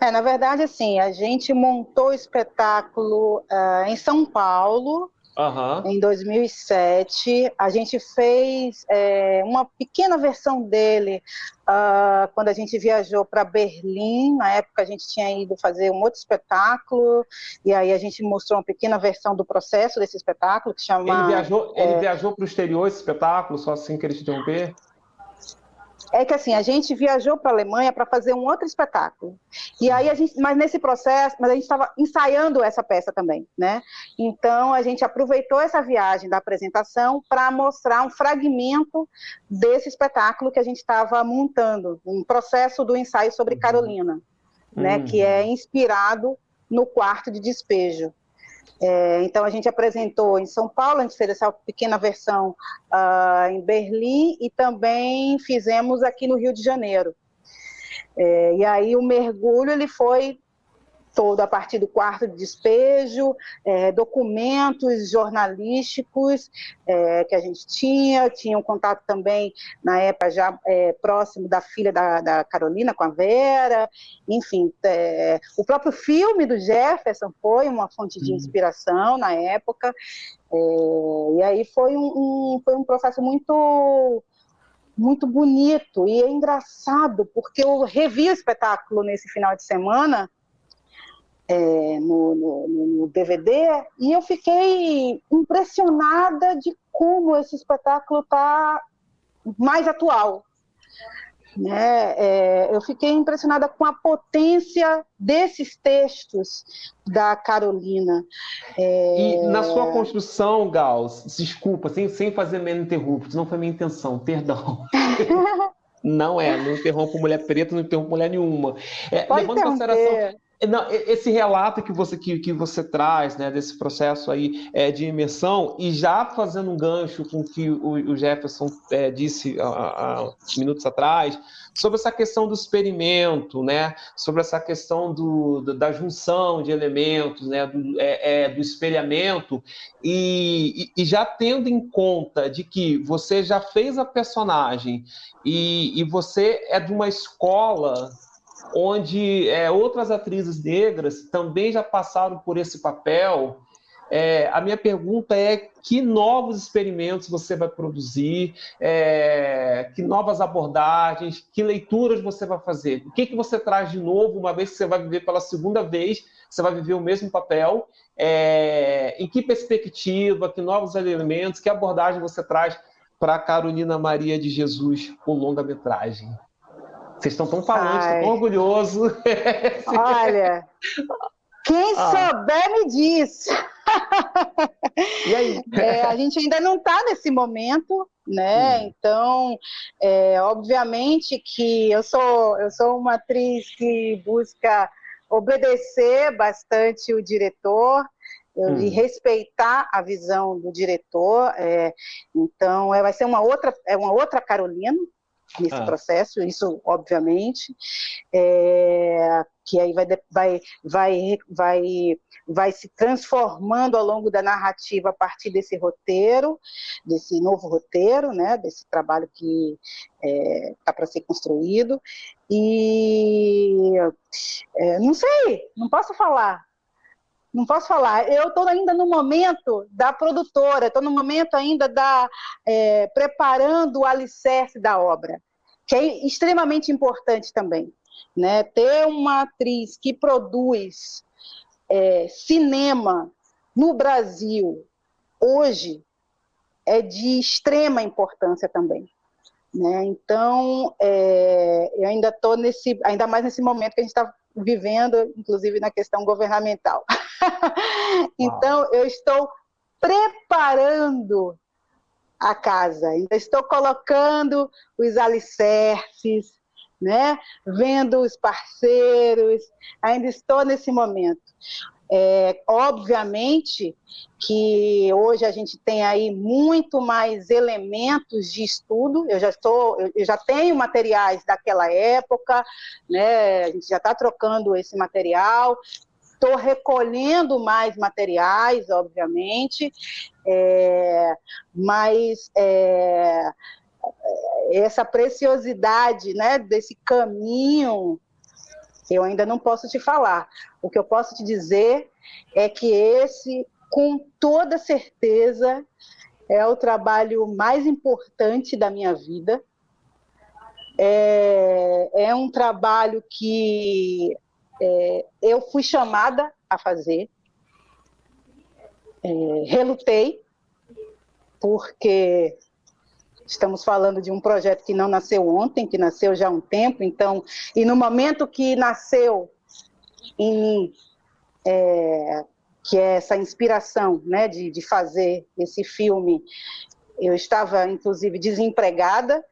É, na verdade, assim, a gente montou o espetáculo uh, em São Paulo, Uhum. Em 2007, a gente fez é, uma pequena versão dele uh, quando a gente viajou para Berlim. Na época, a gente tinha ido fazer um outro espetáculo, e aí a gente mostrou uma pequena versão do processo desse espetáculo, que chama. Ele viajou, é... viajou para o exterior esse espetáculo, só assim que ele te interromper? É que assim, a gente viajou para a Alemanha para fazer um outro espetáculo. E aí a gente, mas nesse processo, mas a gente estava ensaiando essa peça também, né? Então a gente aproveitou essa viagem da apresentação para mostrar um fragmento desse espetáculo que a gente estava montando, um processo do ensaio sobre uhum. Carolina, né, uhum. que é inspirado no quarto de despejo. É, então, a gente apresentou em São Paulo, a gente fez essa pequena versão uh, em Berlim e também fizemos aqui no Rio de Janeiro. É, e aí o mergulho ele foi todo a partir do quarto de despejo, é, documentos jornalísticos é, que a gente tinha, tinha um contato também na época já é, próximo da filha da, da, Carolina com a Vera, enfim, é, o próprio filme do Jefferson foi uma fonte de uhum. inspiração na época, é, e aí foi um, um, foi um processo muito muito bonito e é engraçado porque eu revi o espetáculo nesse final de semana é, no, no, no, DVD e eu fiquei impressionada de como esse espetáculo está mais atual. Né? É, eu fiquei impressionada com a potência desses textos da Carolina. É... E na sua construção, Gauss, desculpa, sem, sem fazer menos interrupto, não foi minha intenção, perdão. não é, não interrompo mulher preta, não interrompo mulher nenhuma. É, levando em consideração não, esse relato que você, que, que você traz, né, desse processo aí é, de imersão, e já fazendo um gancho com o que o, o Jefferson é, disse há, há, minutos atrás, sobre essa questão do experimento, né, sobre essa questão do, da junção de elementos, né, do, é, é, do espelhamento, e, e, já tendo em conta de que você já fez a personagem e, e você é de uma escola onde é, outras atrizes negras também já passaram por esse papel. É, a minha pergunta é que novos experimentos você vai produzir, é, que novas abordagens, que leituras você vai fazer? O que, que você traz de novo, uma vez que você vai viver pela segunda vez, você vai viver o mesmo papel? É, em que perspectiva, que novos elementos, que abordagem você traz para Carolina Maria de Jesus com longa-metragem? Vocês estão tão falantes, tão orgulhosos. Olha, quem ah. souber me diz. E aí? É, a gente ainda não está nesse momento, né? Hum. Então, é, obviamente que eu sou, eu sou uma atriz que busca obedecer bastante o diretor, hum. e respeitar a visão do diretor. É, então, é, vai ser uma outra, é uma outra Carolina, nesse ah. processo, isso obviamente, é, que aí vai, vai, vai, vai, vai se transformando ao longo da narrativa a partir desse roteiro, desse novo roteiro, né, desse trabalho que está é, tá para ser construído, e é, não sei, não posso falar, não posso falar. Eu estou ainda no momento da produtora, estou no momento ainda da é, preparando o alicerce da obra, que é extremamente importante também. Né? Ter uma atriz que produz é, cinema no Brasil hoje é de extrema importância também. Né? Então, é, eu ainda estou nesse, ainda mais nesse momento que a gente está vivendo, inclusive na questão governamental. então, eu estou preparando a casa, ainda estou colocando os alicerces, né? vendo os parceiros, ainda estou nesse momento. É, obviamente que hoje a gente tem aí muito mais elementos de estudo. Eu já estou, eu já tenho materiais daquela época, né? A gente já está trocando esse material. Estou recolhendo mais materiais, obviamente, é, mas é, essa preciosidade, né, desse caminho eu ainda não posso te falar. O que eu posso te dizer é que esse com toda certeza é o trabalho mais importante da minha vida. É, é um trabalho que é, eu fui chamada a fazer. É, relutei, porque estamos falando de um projeto que não nasceu ontem, que nasceu já há um tempo, então, e no momento que nasceu em mim, é, que é essa inspiração né, de, de fazer esse filme, eu estava, inclusive, desempregada,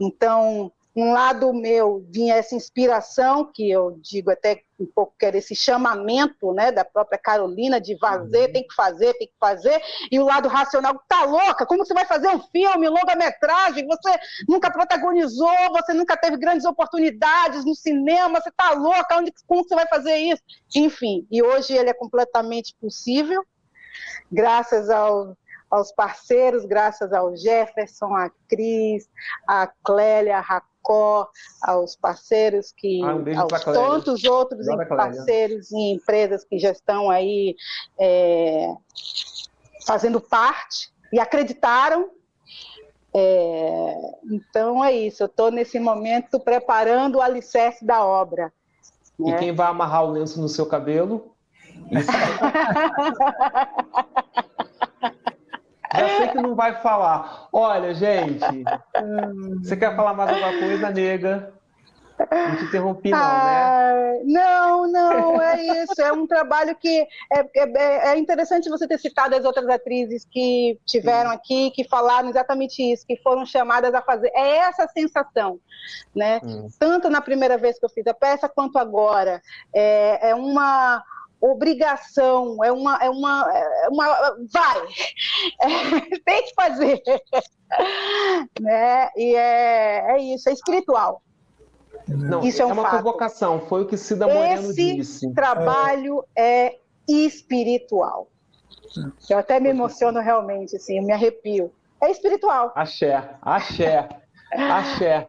então um lado meu vinha essa inspiração, que eu digo até um pouco que era esse chamamento né, da própria Carolina de fazer, uhum. tem que fazer, tem que fazer, e o lado racional, tá louca, como você vai fazer um filme, longa-metragem, você nunca protagonizou, você nunca teve grandes oportunidades no cinema, você tá louca, onde, como você vai fazer isso? Enfim, e hoje ele é completamente possível, graças ao aos parceiros, graças ao Jefferson, a Cris, a Clélia, a Aos parceiros que, ah, um aos tantos outros parceiros e empresas que já estão aí é, fazendo parte e acreditaram. É, então é isso, eu estou nesse momento preparando o alicerce da obra. Né? E quem vai amarrar o lenço no seu cabelo? Isso. Já sei que não vai falar. Olha, gente, você quer falar mais alguma coisa, nega? Não te interrompi, não, ah, né? Não, não, é isso. É um trabalho que é, é, é, interessante você ter citado as outras atrizes que tiveram Sim. aqui, que falaram exatamente isso, que foram chamadas a fazer. É essa sensação, né? Hum. Tanto na primeira vez que eu fiz a peça, quanto agora. É, é uma obrigação, é uma, é uma, é uma vai, é, tem que fazer, né? E é, é isso, é espiritual. Não, isso é, um é uma fato. provocação, foi o que Cida Moreno Esse disse. Esse trabalho é. é espiritual. Eu até me emociono realmente, assim, eu me arrepio. É espiritual. Axé, axé, axé.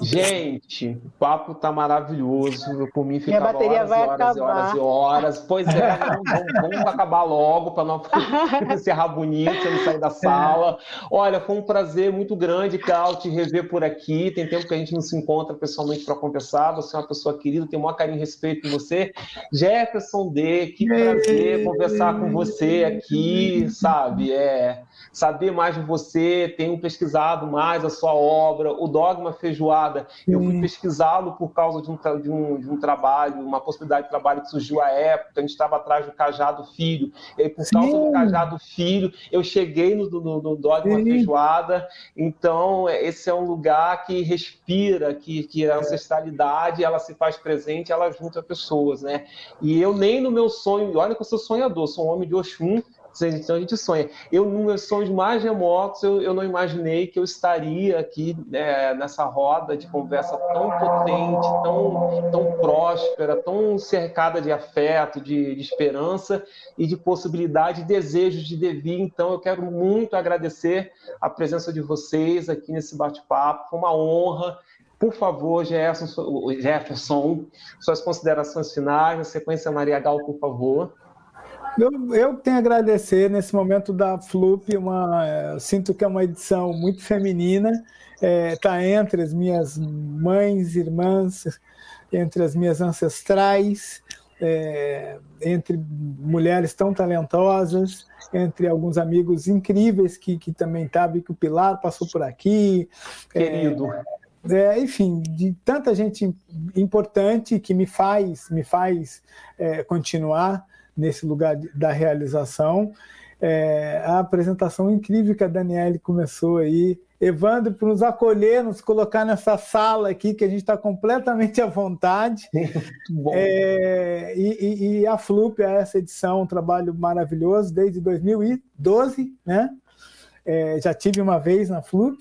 Gente, o papo tá maravilhoso. Por mim fica horas, horas, horas e horas e horas. Pois é, vamos, vamos, acabar logo para não encerrar bonito, não sair da sala. Olha, foi um prazer muito grande, Cal, te rever por aqui. Tem tempo que a gente não se encontra pessoalmente para conversar. Você é uma pessoa querida, tenho o maior carinho e respeito por você. Jefferson D, que prazer conversar com você aqui, sabe? É saber mais de você, tenho pesquisado mais a sua obra, o Dogma Feijoada. Eu fui pesquisá-lo por causa de um, de, um, de um trabalho, uma possibilidade de trabalho que surgiu à época, a gente estava atrás do Cajado Filho, e aí por Sim. causa do Cajado Filho, eu cheguei no, no, no Dogma Sim. Feijoada, então esse é um lugar que respira, que, que a ancestralidade, ela se faz presente, ela junta pessoas, né? E eu nem no meu sonho, olha que eu sou sonhador, sou um homem de Oxum, então a gente sonha. Eu, nos meus sonhos mais remotos, eu, eu não imaginei que eu estaria aqui é, nessa roda de conversa tão potente, tão, tão próspera, tão cercada de afeto, de, de esperança e de possibilidade desejos de devir. Então, eu quero muito agradecer a presença de vocês aqui nesse bate-papo. Foi uma honra. Por favor, Jefferson, Jefferson, suas considerações finais. Na sequência, Maria Gal, por favor. Eu, eu tenho a agradecer nesse momento da Flup, uma, eu sinto que é uma edição muito feminina, está é, tá entre as minhas mães, irmãs, entre as minhas ancestrais, é, entre mulheres tão talentosas, entre alguns amigos incríveis que, que também sabem que o Pilar passou por aqui. É, Querido. É, é, enfim, de tanta gente importante que me faz, me faz é, continuar nesse lugar da realização. É, a apresentação incrível que a Daniele começou aí. Evandro, por nos acolher, nos colocar nessa sala aqui, que a gente está completamente à vontade. É, e, e, a Flup, essa edição, um trabalho maravilhoso, desde 2012, né? É, já tive uma vez na Flup,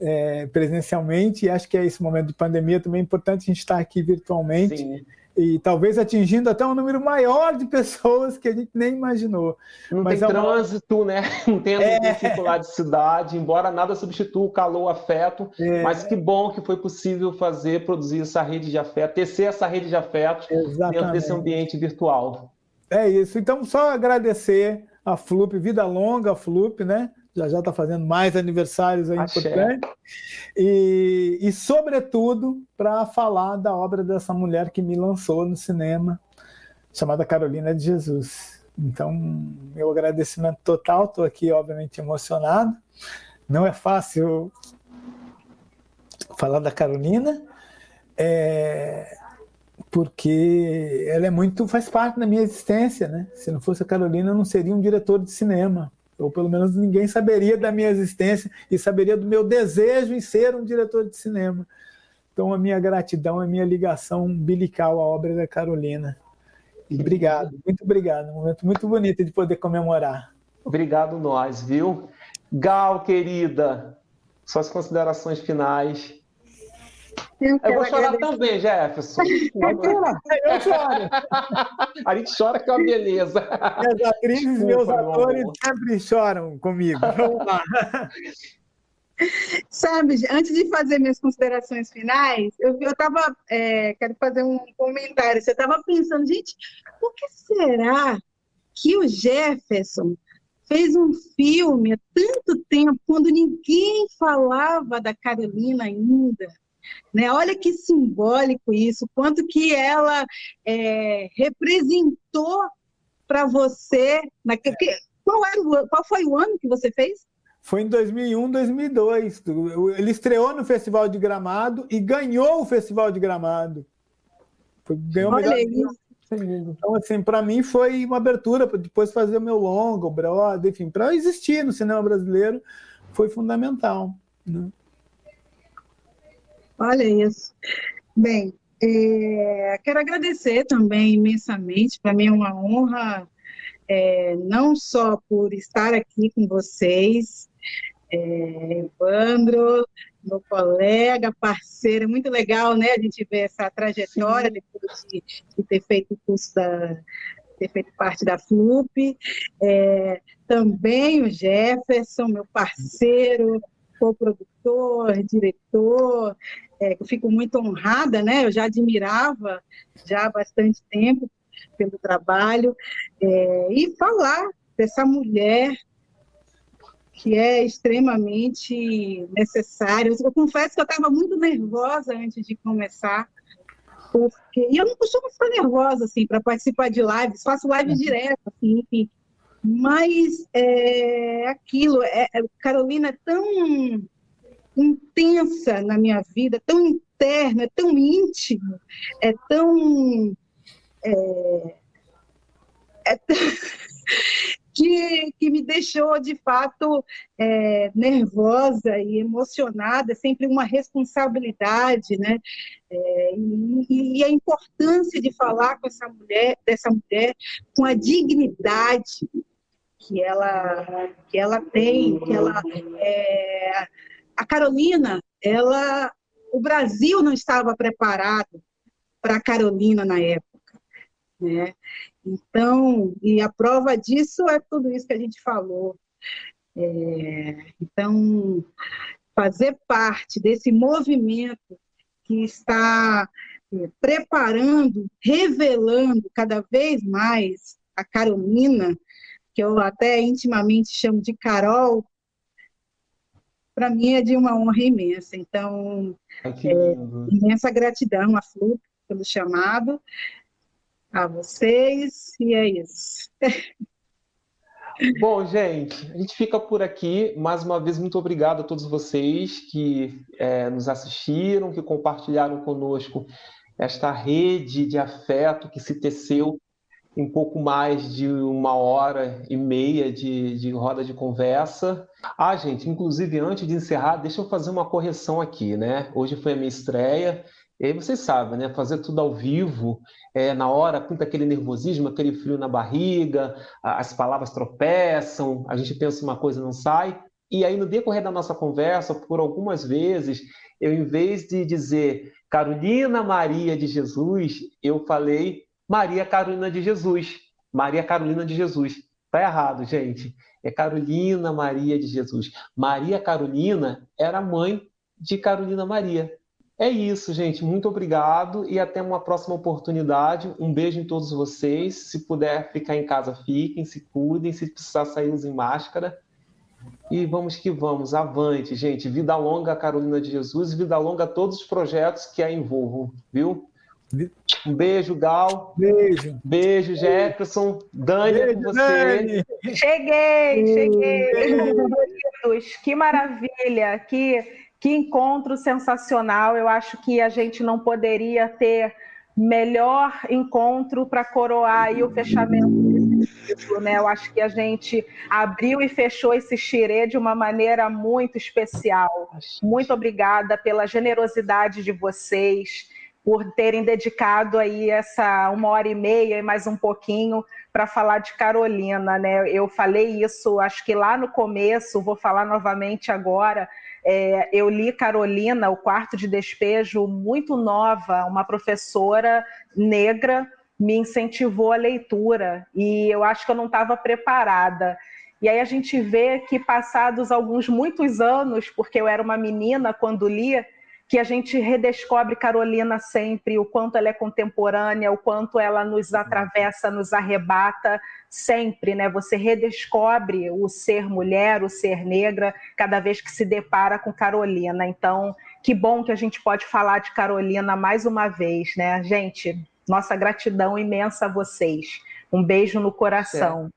é, presencialmente, e acho que é esse momento de pandemia também é importante a gente estar aqui virtualmente. Sim e talvez atingindo até um número maior de pessoas que a gente nem imaginou. Não Mas tem é uma... trânsito, né? Não tem é... circular de cidade, embora nada substitua o calor, o afeto, é... mas que bom que foi possível fazer, produzir essa rede de afeto, tecer essa rede de afeto Exatamente. dentro desse ambiente virtual. É isso. Então, só agradecer a Flup, vida longa a Flup, né? Já já está fazendo mais aniversários aí importantes. E, e, sobretudo, para falar da obra dessa mulher que me lançou no cinema, chamada Carolina de Jesus. Então, meu agradecimento total. Estou aqui, obviamente, emocionado. Não é fácil falar da Carolina, é, porque ela é muito faz parte da minha existência, né? Se não fosse a Carolina, eu não seria um diretor de cinema, ou pelo menos ninguém saberia da minha existência e saberia do meu desejo em ser um diretor de cinema. Então, a minha gratidão, a minha ligação umbilical à obra da Carolina. E obrigado, muito obrigado. Um momento muito bonito de poder comemorar. Obrigado nós, viu? Gal, querida, suas considerações finais. Eu, eu vou chorar agradecer. também, Jefferson. eu choro. A gente chora que é uma beleza. Minhas atrizes e meus atores sempre choram comigo. Vamos lá. Sabe, antes de fazer minhas considerações finais, eu estava, é, quero fazer um comentário. Você estava pensando, gente, por que será que o Jefferson fez um filme há tanto tempo, quando ninguém falava da Carolina ainda. Né? Olha que simbólico isso, quanto que ela é, representou para você. Naquele, qual, era o, qual foi o ano que você fez? Foi em 2001, 2002. Ele estreou no Festival de Gramado e ganhou o Festival de Gramado. Ganhou Olha melhor... isso. Então, assim, para mim foi uma abertura para depois fazer o meu longo, o brother, enfim, para existir no cinema brasileiro foi fundamental. Né? Olha isso. Bem, é, quero agradecer também imensamente, para mim é uma honra, é, não só por estar aqui com vocês, é, Evandro, meu colega, parceiro, é muito legal, né? A gente ver essa trajetória depois de, de, ter feito o curso da ter feito parte da FLUP, é, também o Jefferson, meu parceiro, co-produtor, diretor, é, eu fico muito honrada, né? Eu já admirava já há bastante tempo pelo trabalho é, e falar dessa mulher que é extremamente necessário. Eu confesso que eu estava muito nervosa antes de começar, porque e eu não costumo ficar nervosa assim para participar de lives, faço live uhum. direto, assim, enfim. Mas é aquilo, é, é, Carolina é tão intensa na minha vida, tão interno, é tão íntimo, é tão é, é que, que me deixou, de fato, é, nervosa e emocionada, é sempre uma responsabilidade, né? É, e, e, a importância de falar com essa mulher, dessa mulher, com a dignidade que ela, que ela tem, que ela... É, a Carolina, ela... O Brasil não estava preparado para a Carolina na época, né? Então, e a prova disso é tudo isso que a gente falou. É, então, fazer parte desse movimento que está é, preparando, revelando cada vez mais a Carolina, que eu até intimamente chamo de Carol, para mim é de uma honra imensa. Então, é, imensa gratidão à FLUP pelo chamado a vocês, e é isso. Bom, gente, a gente fica por aqui. Mais uma vez, muito obrigado a todos vocês que é, nos assistiram, que compartilharam conosco esta rede de afeto que se teceu em pouco mais de uma hora e meia de, de roda de conversa. Ah, gente, inclusive antes de encerrar, deixa eu fazer uma correção aqui, né? Hoje foi a minha estreia e aí vocês sabem, né? Fazer tudo ao vivo, é, na hora, pinta aquele nervosismo, aquele frio na barriga, as palavras tropeçam, a gente pensa uma coisa e não sai. E aí, no decorrer da nossa conversa, por algumas vezes, eu, em vez de dizer Carolina Maria de Jesus, eu falei Maria Carolina de Jesus. Maria Carolina de Jesus. Tá errado, gente. É Carolina Maria de Jesus. Maria Carolina era mãe de Carolina Maria. É isso, gente. Muito obrigado e até uma próxima oportunidade. Um beijo em todos vocês. Se puder ficar em casa, fiquem, se cuidem. Se precisar sair, usem máscara. E vamos que vamos, avante, gente. Vida longa a Carolina de Jesus, vida longa a todos os projetos que a envolvam, viu? Um beijo, Gal. Beijo. Beijo, Jefferson. Dani, beijo, com você. Dani. Cheguei, cheguei. Queridos, que maravilha, que, que encontro sensacional. Eu acho que a gente não poderia ter melhor encontro para coroar aí o fechamento desse ciclo, né? Eu acho que a gente abriu e fechou esse xirê de uma maneira muito especial. Muito obrigada pela generosidade de vocês, por terem dedicado aí essa uma hora e meia e mais um pouquinho para falar de Carolina, né? Eu falei isso, acho que lá no começo, vou falar novamente agora é, eu li Carolina, O Quarto de Despejo, muito nova, uma professora negra me incentivou a leitura e eu acho que eu não estava preparada. E aí a gente vê que passados alguns muitos anos, porque eu era uma menina quando lia, que a gente redescobre Carolina sempre, o quanto ela é contemporânea, o quanto ela nos atravessa, nos arrebata sempre, né? Você redescobre o ser mulher, o ser negra, cada vez que se depara com Carolina. Então, que bom que a gente pode falar de Carolina mais uma vez, né? Gente, nossa gratidão imensa a vocês. Um beijo no coração.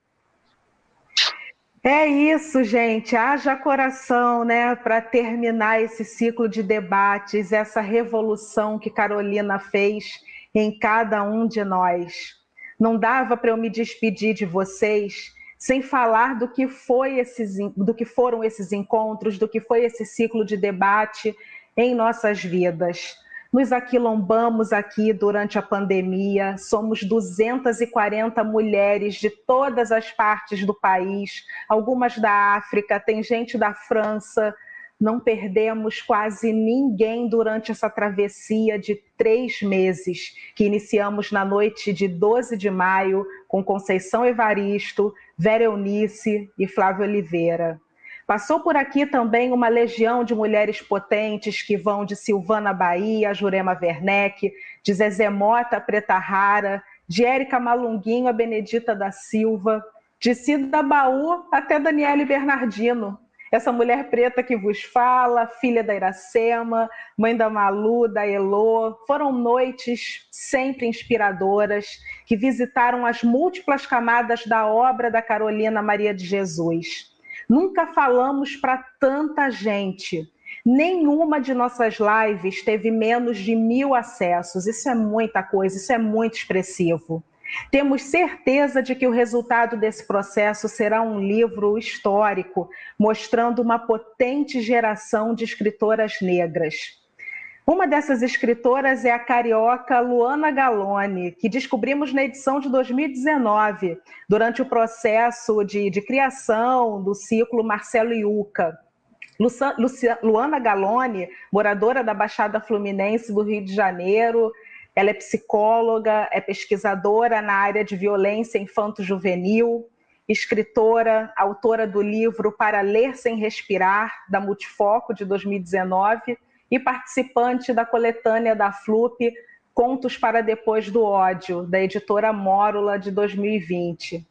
É isso, gente. Haja coração, né, para terminar esse ciclo de debates, essa revolução que Carolina fez em cada um de nós. Não dava para eu me despedir de vocês sem falar do que foi esses, do que foram esses encontros, do que foi esse ciclo de debate em nossas vidas. Nos aquilombamos aqui durante a pandemia, somos 240 mulheres de todas as partes do país, algumas da África, tem gente da França. Não perdemos quase ninguém durante essa travessia de três meses, que iniciamos na noite de 12 de maio, com Conceição Evaristo, Vera Eunice e Flávio Oliveira. Passou por aqui também uma legião de mulheres potentes que vão de Silvana Bahia, Jurema Werneck, de Zezé Mota Preta Rara, de Érica Malunguinho a Benedita da Silva, de Cida Baú até Daniele Bernardino. Essa mulher preta que vos fala, filha da Iracema, mãe da Malu, da Elô, foram noites sempre inspiradoras que visitaram as múltiplas camadas da obra da Carolina Maria de Jesus. Nunca falamos para tanta gente. Nenhuma de nossas lives teve menos de mil acessos. Isso é muita coisa, isso é muito expressivo. Temos certeza de que o resultado desse processo será um livro histórico, mostrando uma potente geração de escritoras negras. Uma dessas escritoras é a carioca Luana Galone, que descobrimos na edição de 2019, durante o processo de, de criação do ciclo Marcelo Iuca. Luana Galone, moradora da Baixada Fluminense do Rio de Janeiro, ela é psicóloga, é pesquisadora na área de violência infanto-juvenil, escritora, autora do livro Para Ler Sem Respirar, da Multifoco, de 2019 e participante da coletânea da FLUP Contos para Depois do Ódio, da editora Mórula de 2020.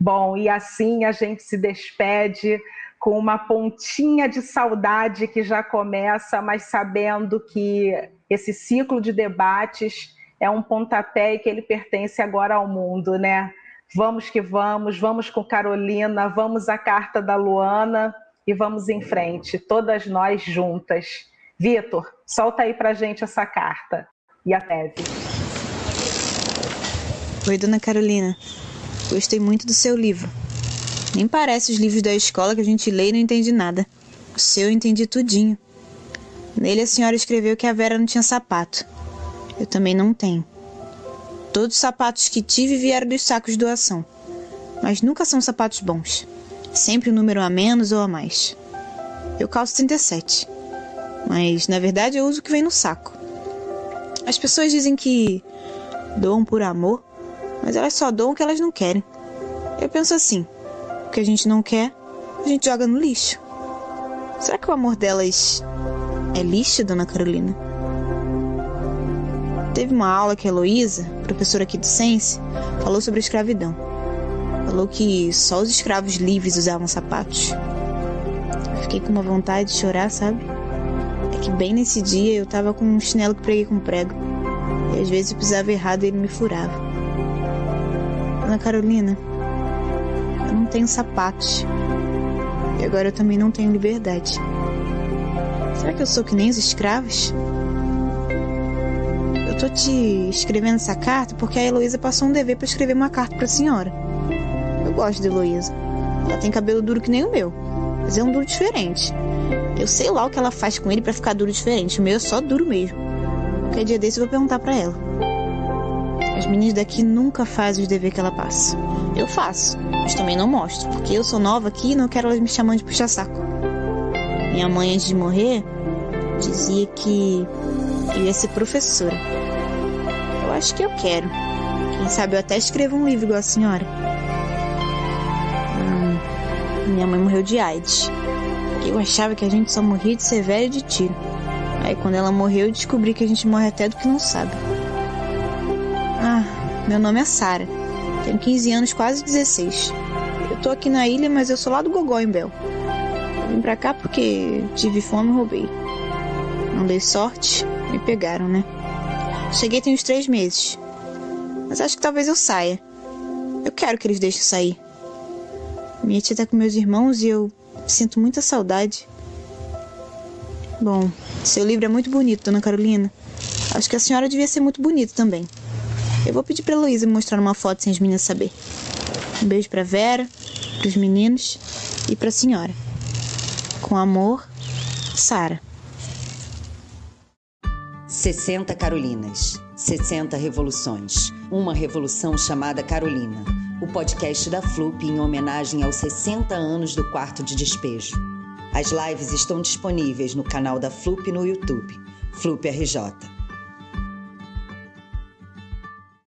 Bom, e assim a gente se despede com uma pontinha de saudade que já começa, mas sabendo que esse ciclo de debates é um pontapé e que ele pertence agora ao mundo, né? Vamos que vamos, vamos com Carolina, vamos à carta da Luana e vamos em frente, todas nós juntas. Vitor, solta aí pra gente essa carta. E a Teve. Oi, dona Carolina. Gostei muito do seu livro. Nem parece os livros da escola que a gente lê e não entende nada. O seu eu entendi tudinho. Nele a senhora escreveu que a Vera não tinha sapato. Eu também não tenho. Todos os sapatos que tive vieram dos sacos de doação. Mas nunca são sapatos bons. Sempre um número a menos ou a mais. Eu calço 37 mas na verdade eu uso o que vem no saco. As pessoas dizem que doam por amor, mas elas só doam o que elas não querem. Eu penso assim: o que a gente não quer, a gente joga no lixo. Será que o amor delas é lixo, dona Carolina? Teve uma aula que a Heloísa, professora aqui do Sense, falou sobre a escravidão. Falou que só os escravos livres usavam sapatos. Fiquei com uma vontade de chorar, sabe? Que bem nesse dia eu tava com um chinelo que preguei com prego. E às vezes eu pisava errado e ele me furava. Ana Carolina, eu não tenho sapatos. E agora eu também não tenho liberdade. Será que eu sou que nem os escravos? Eu tô te escrevendo essa carta porque a Heloísa passou um dever para escrever uma carta pra senhora. Eu gosto da Heloísa. Ela tem cabelo duro que nem o meu, mas é um duro diferente. Eu sei lá o que ela faz com ele para ficar duro diferente. O meu é só duro mesmo. Qualquer dia desse eu vou perguntar para ela. As meninas daqui nunca fazem os deveres que ela passa. Eu faço, mas também não mostro, porque eu sou nova aqui e não quero elas me chamando de puxa-saco. Minha mãe, antes de morrer, dizia que eu ia ser professora. Eu acho que eu quero. Quem sabe eu até escrevo um livro igual a senhora. Hum, minha mãe morreu de AIDS. Eu achava que a gente só morria de ser velho de tiro. Aí quando ela morreu, eu descobri que a gente morre até do que não sabe. Ah, meu nome é Sara. Tenho 15 anos, quase 16. Eu tô aqui na ilha, mas eu sou lá do Gogó, em Bel. Vim pra cá porque tive fome e roubei. Não dei sorte, me pegaram, né? Cheguei tem uns três meses. Mas acho que talvez eu saia. Eu quero que eles deixem sair. Minha tia tá com meus irmãos e eu sinto muita saudade. Bom, seu livro é muito bonito, dona Carolina. Acho que a senhora devia ser muito bonita também. Eu vou pedir pra Luísa me mostrar uma foto sem as meninas saber. Um beijo pra Vera, pros meninos e pra senhora. Com amor, Sara. 60 Carolinas, 60 revoluções. Uma revolução chamada Carolina. O podcast da Flup em homenagem aos 60 anos do quarto de despejo. As lives estão disponíveis no canal da Flup no YouTube, Flup RJ.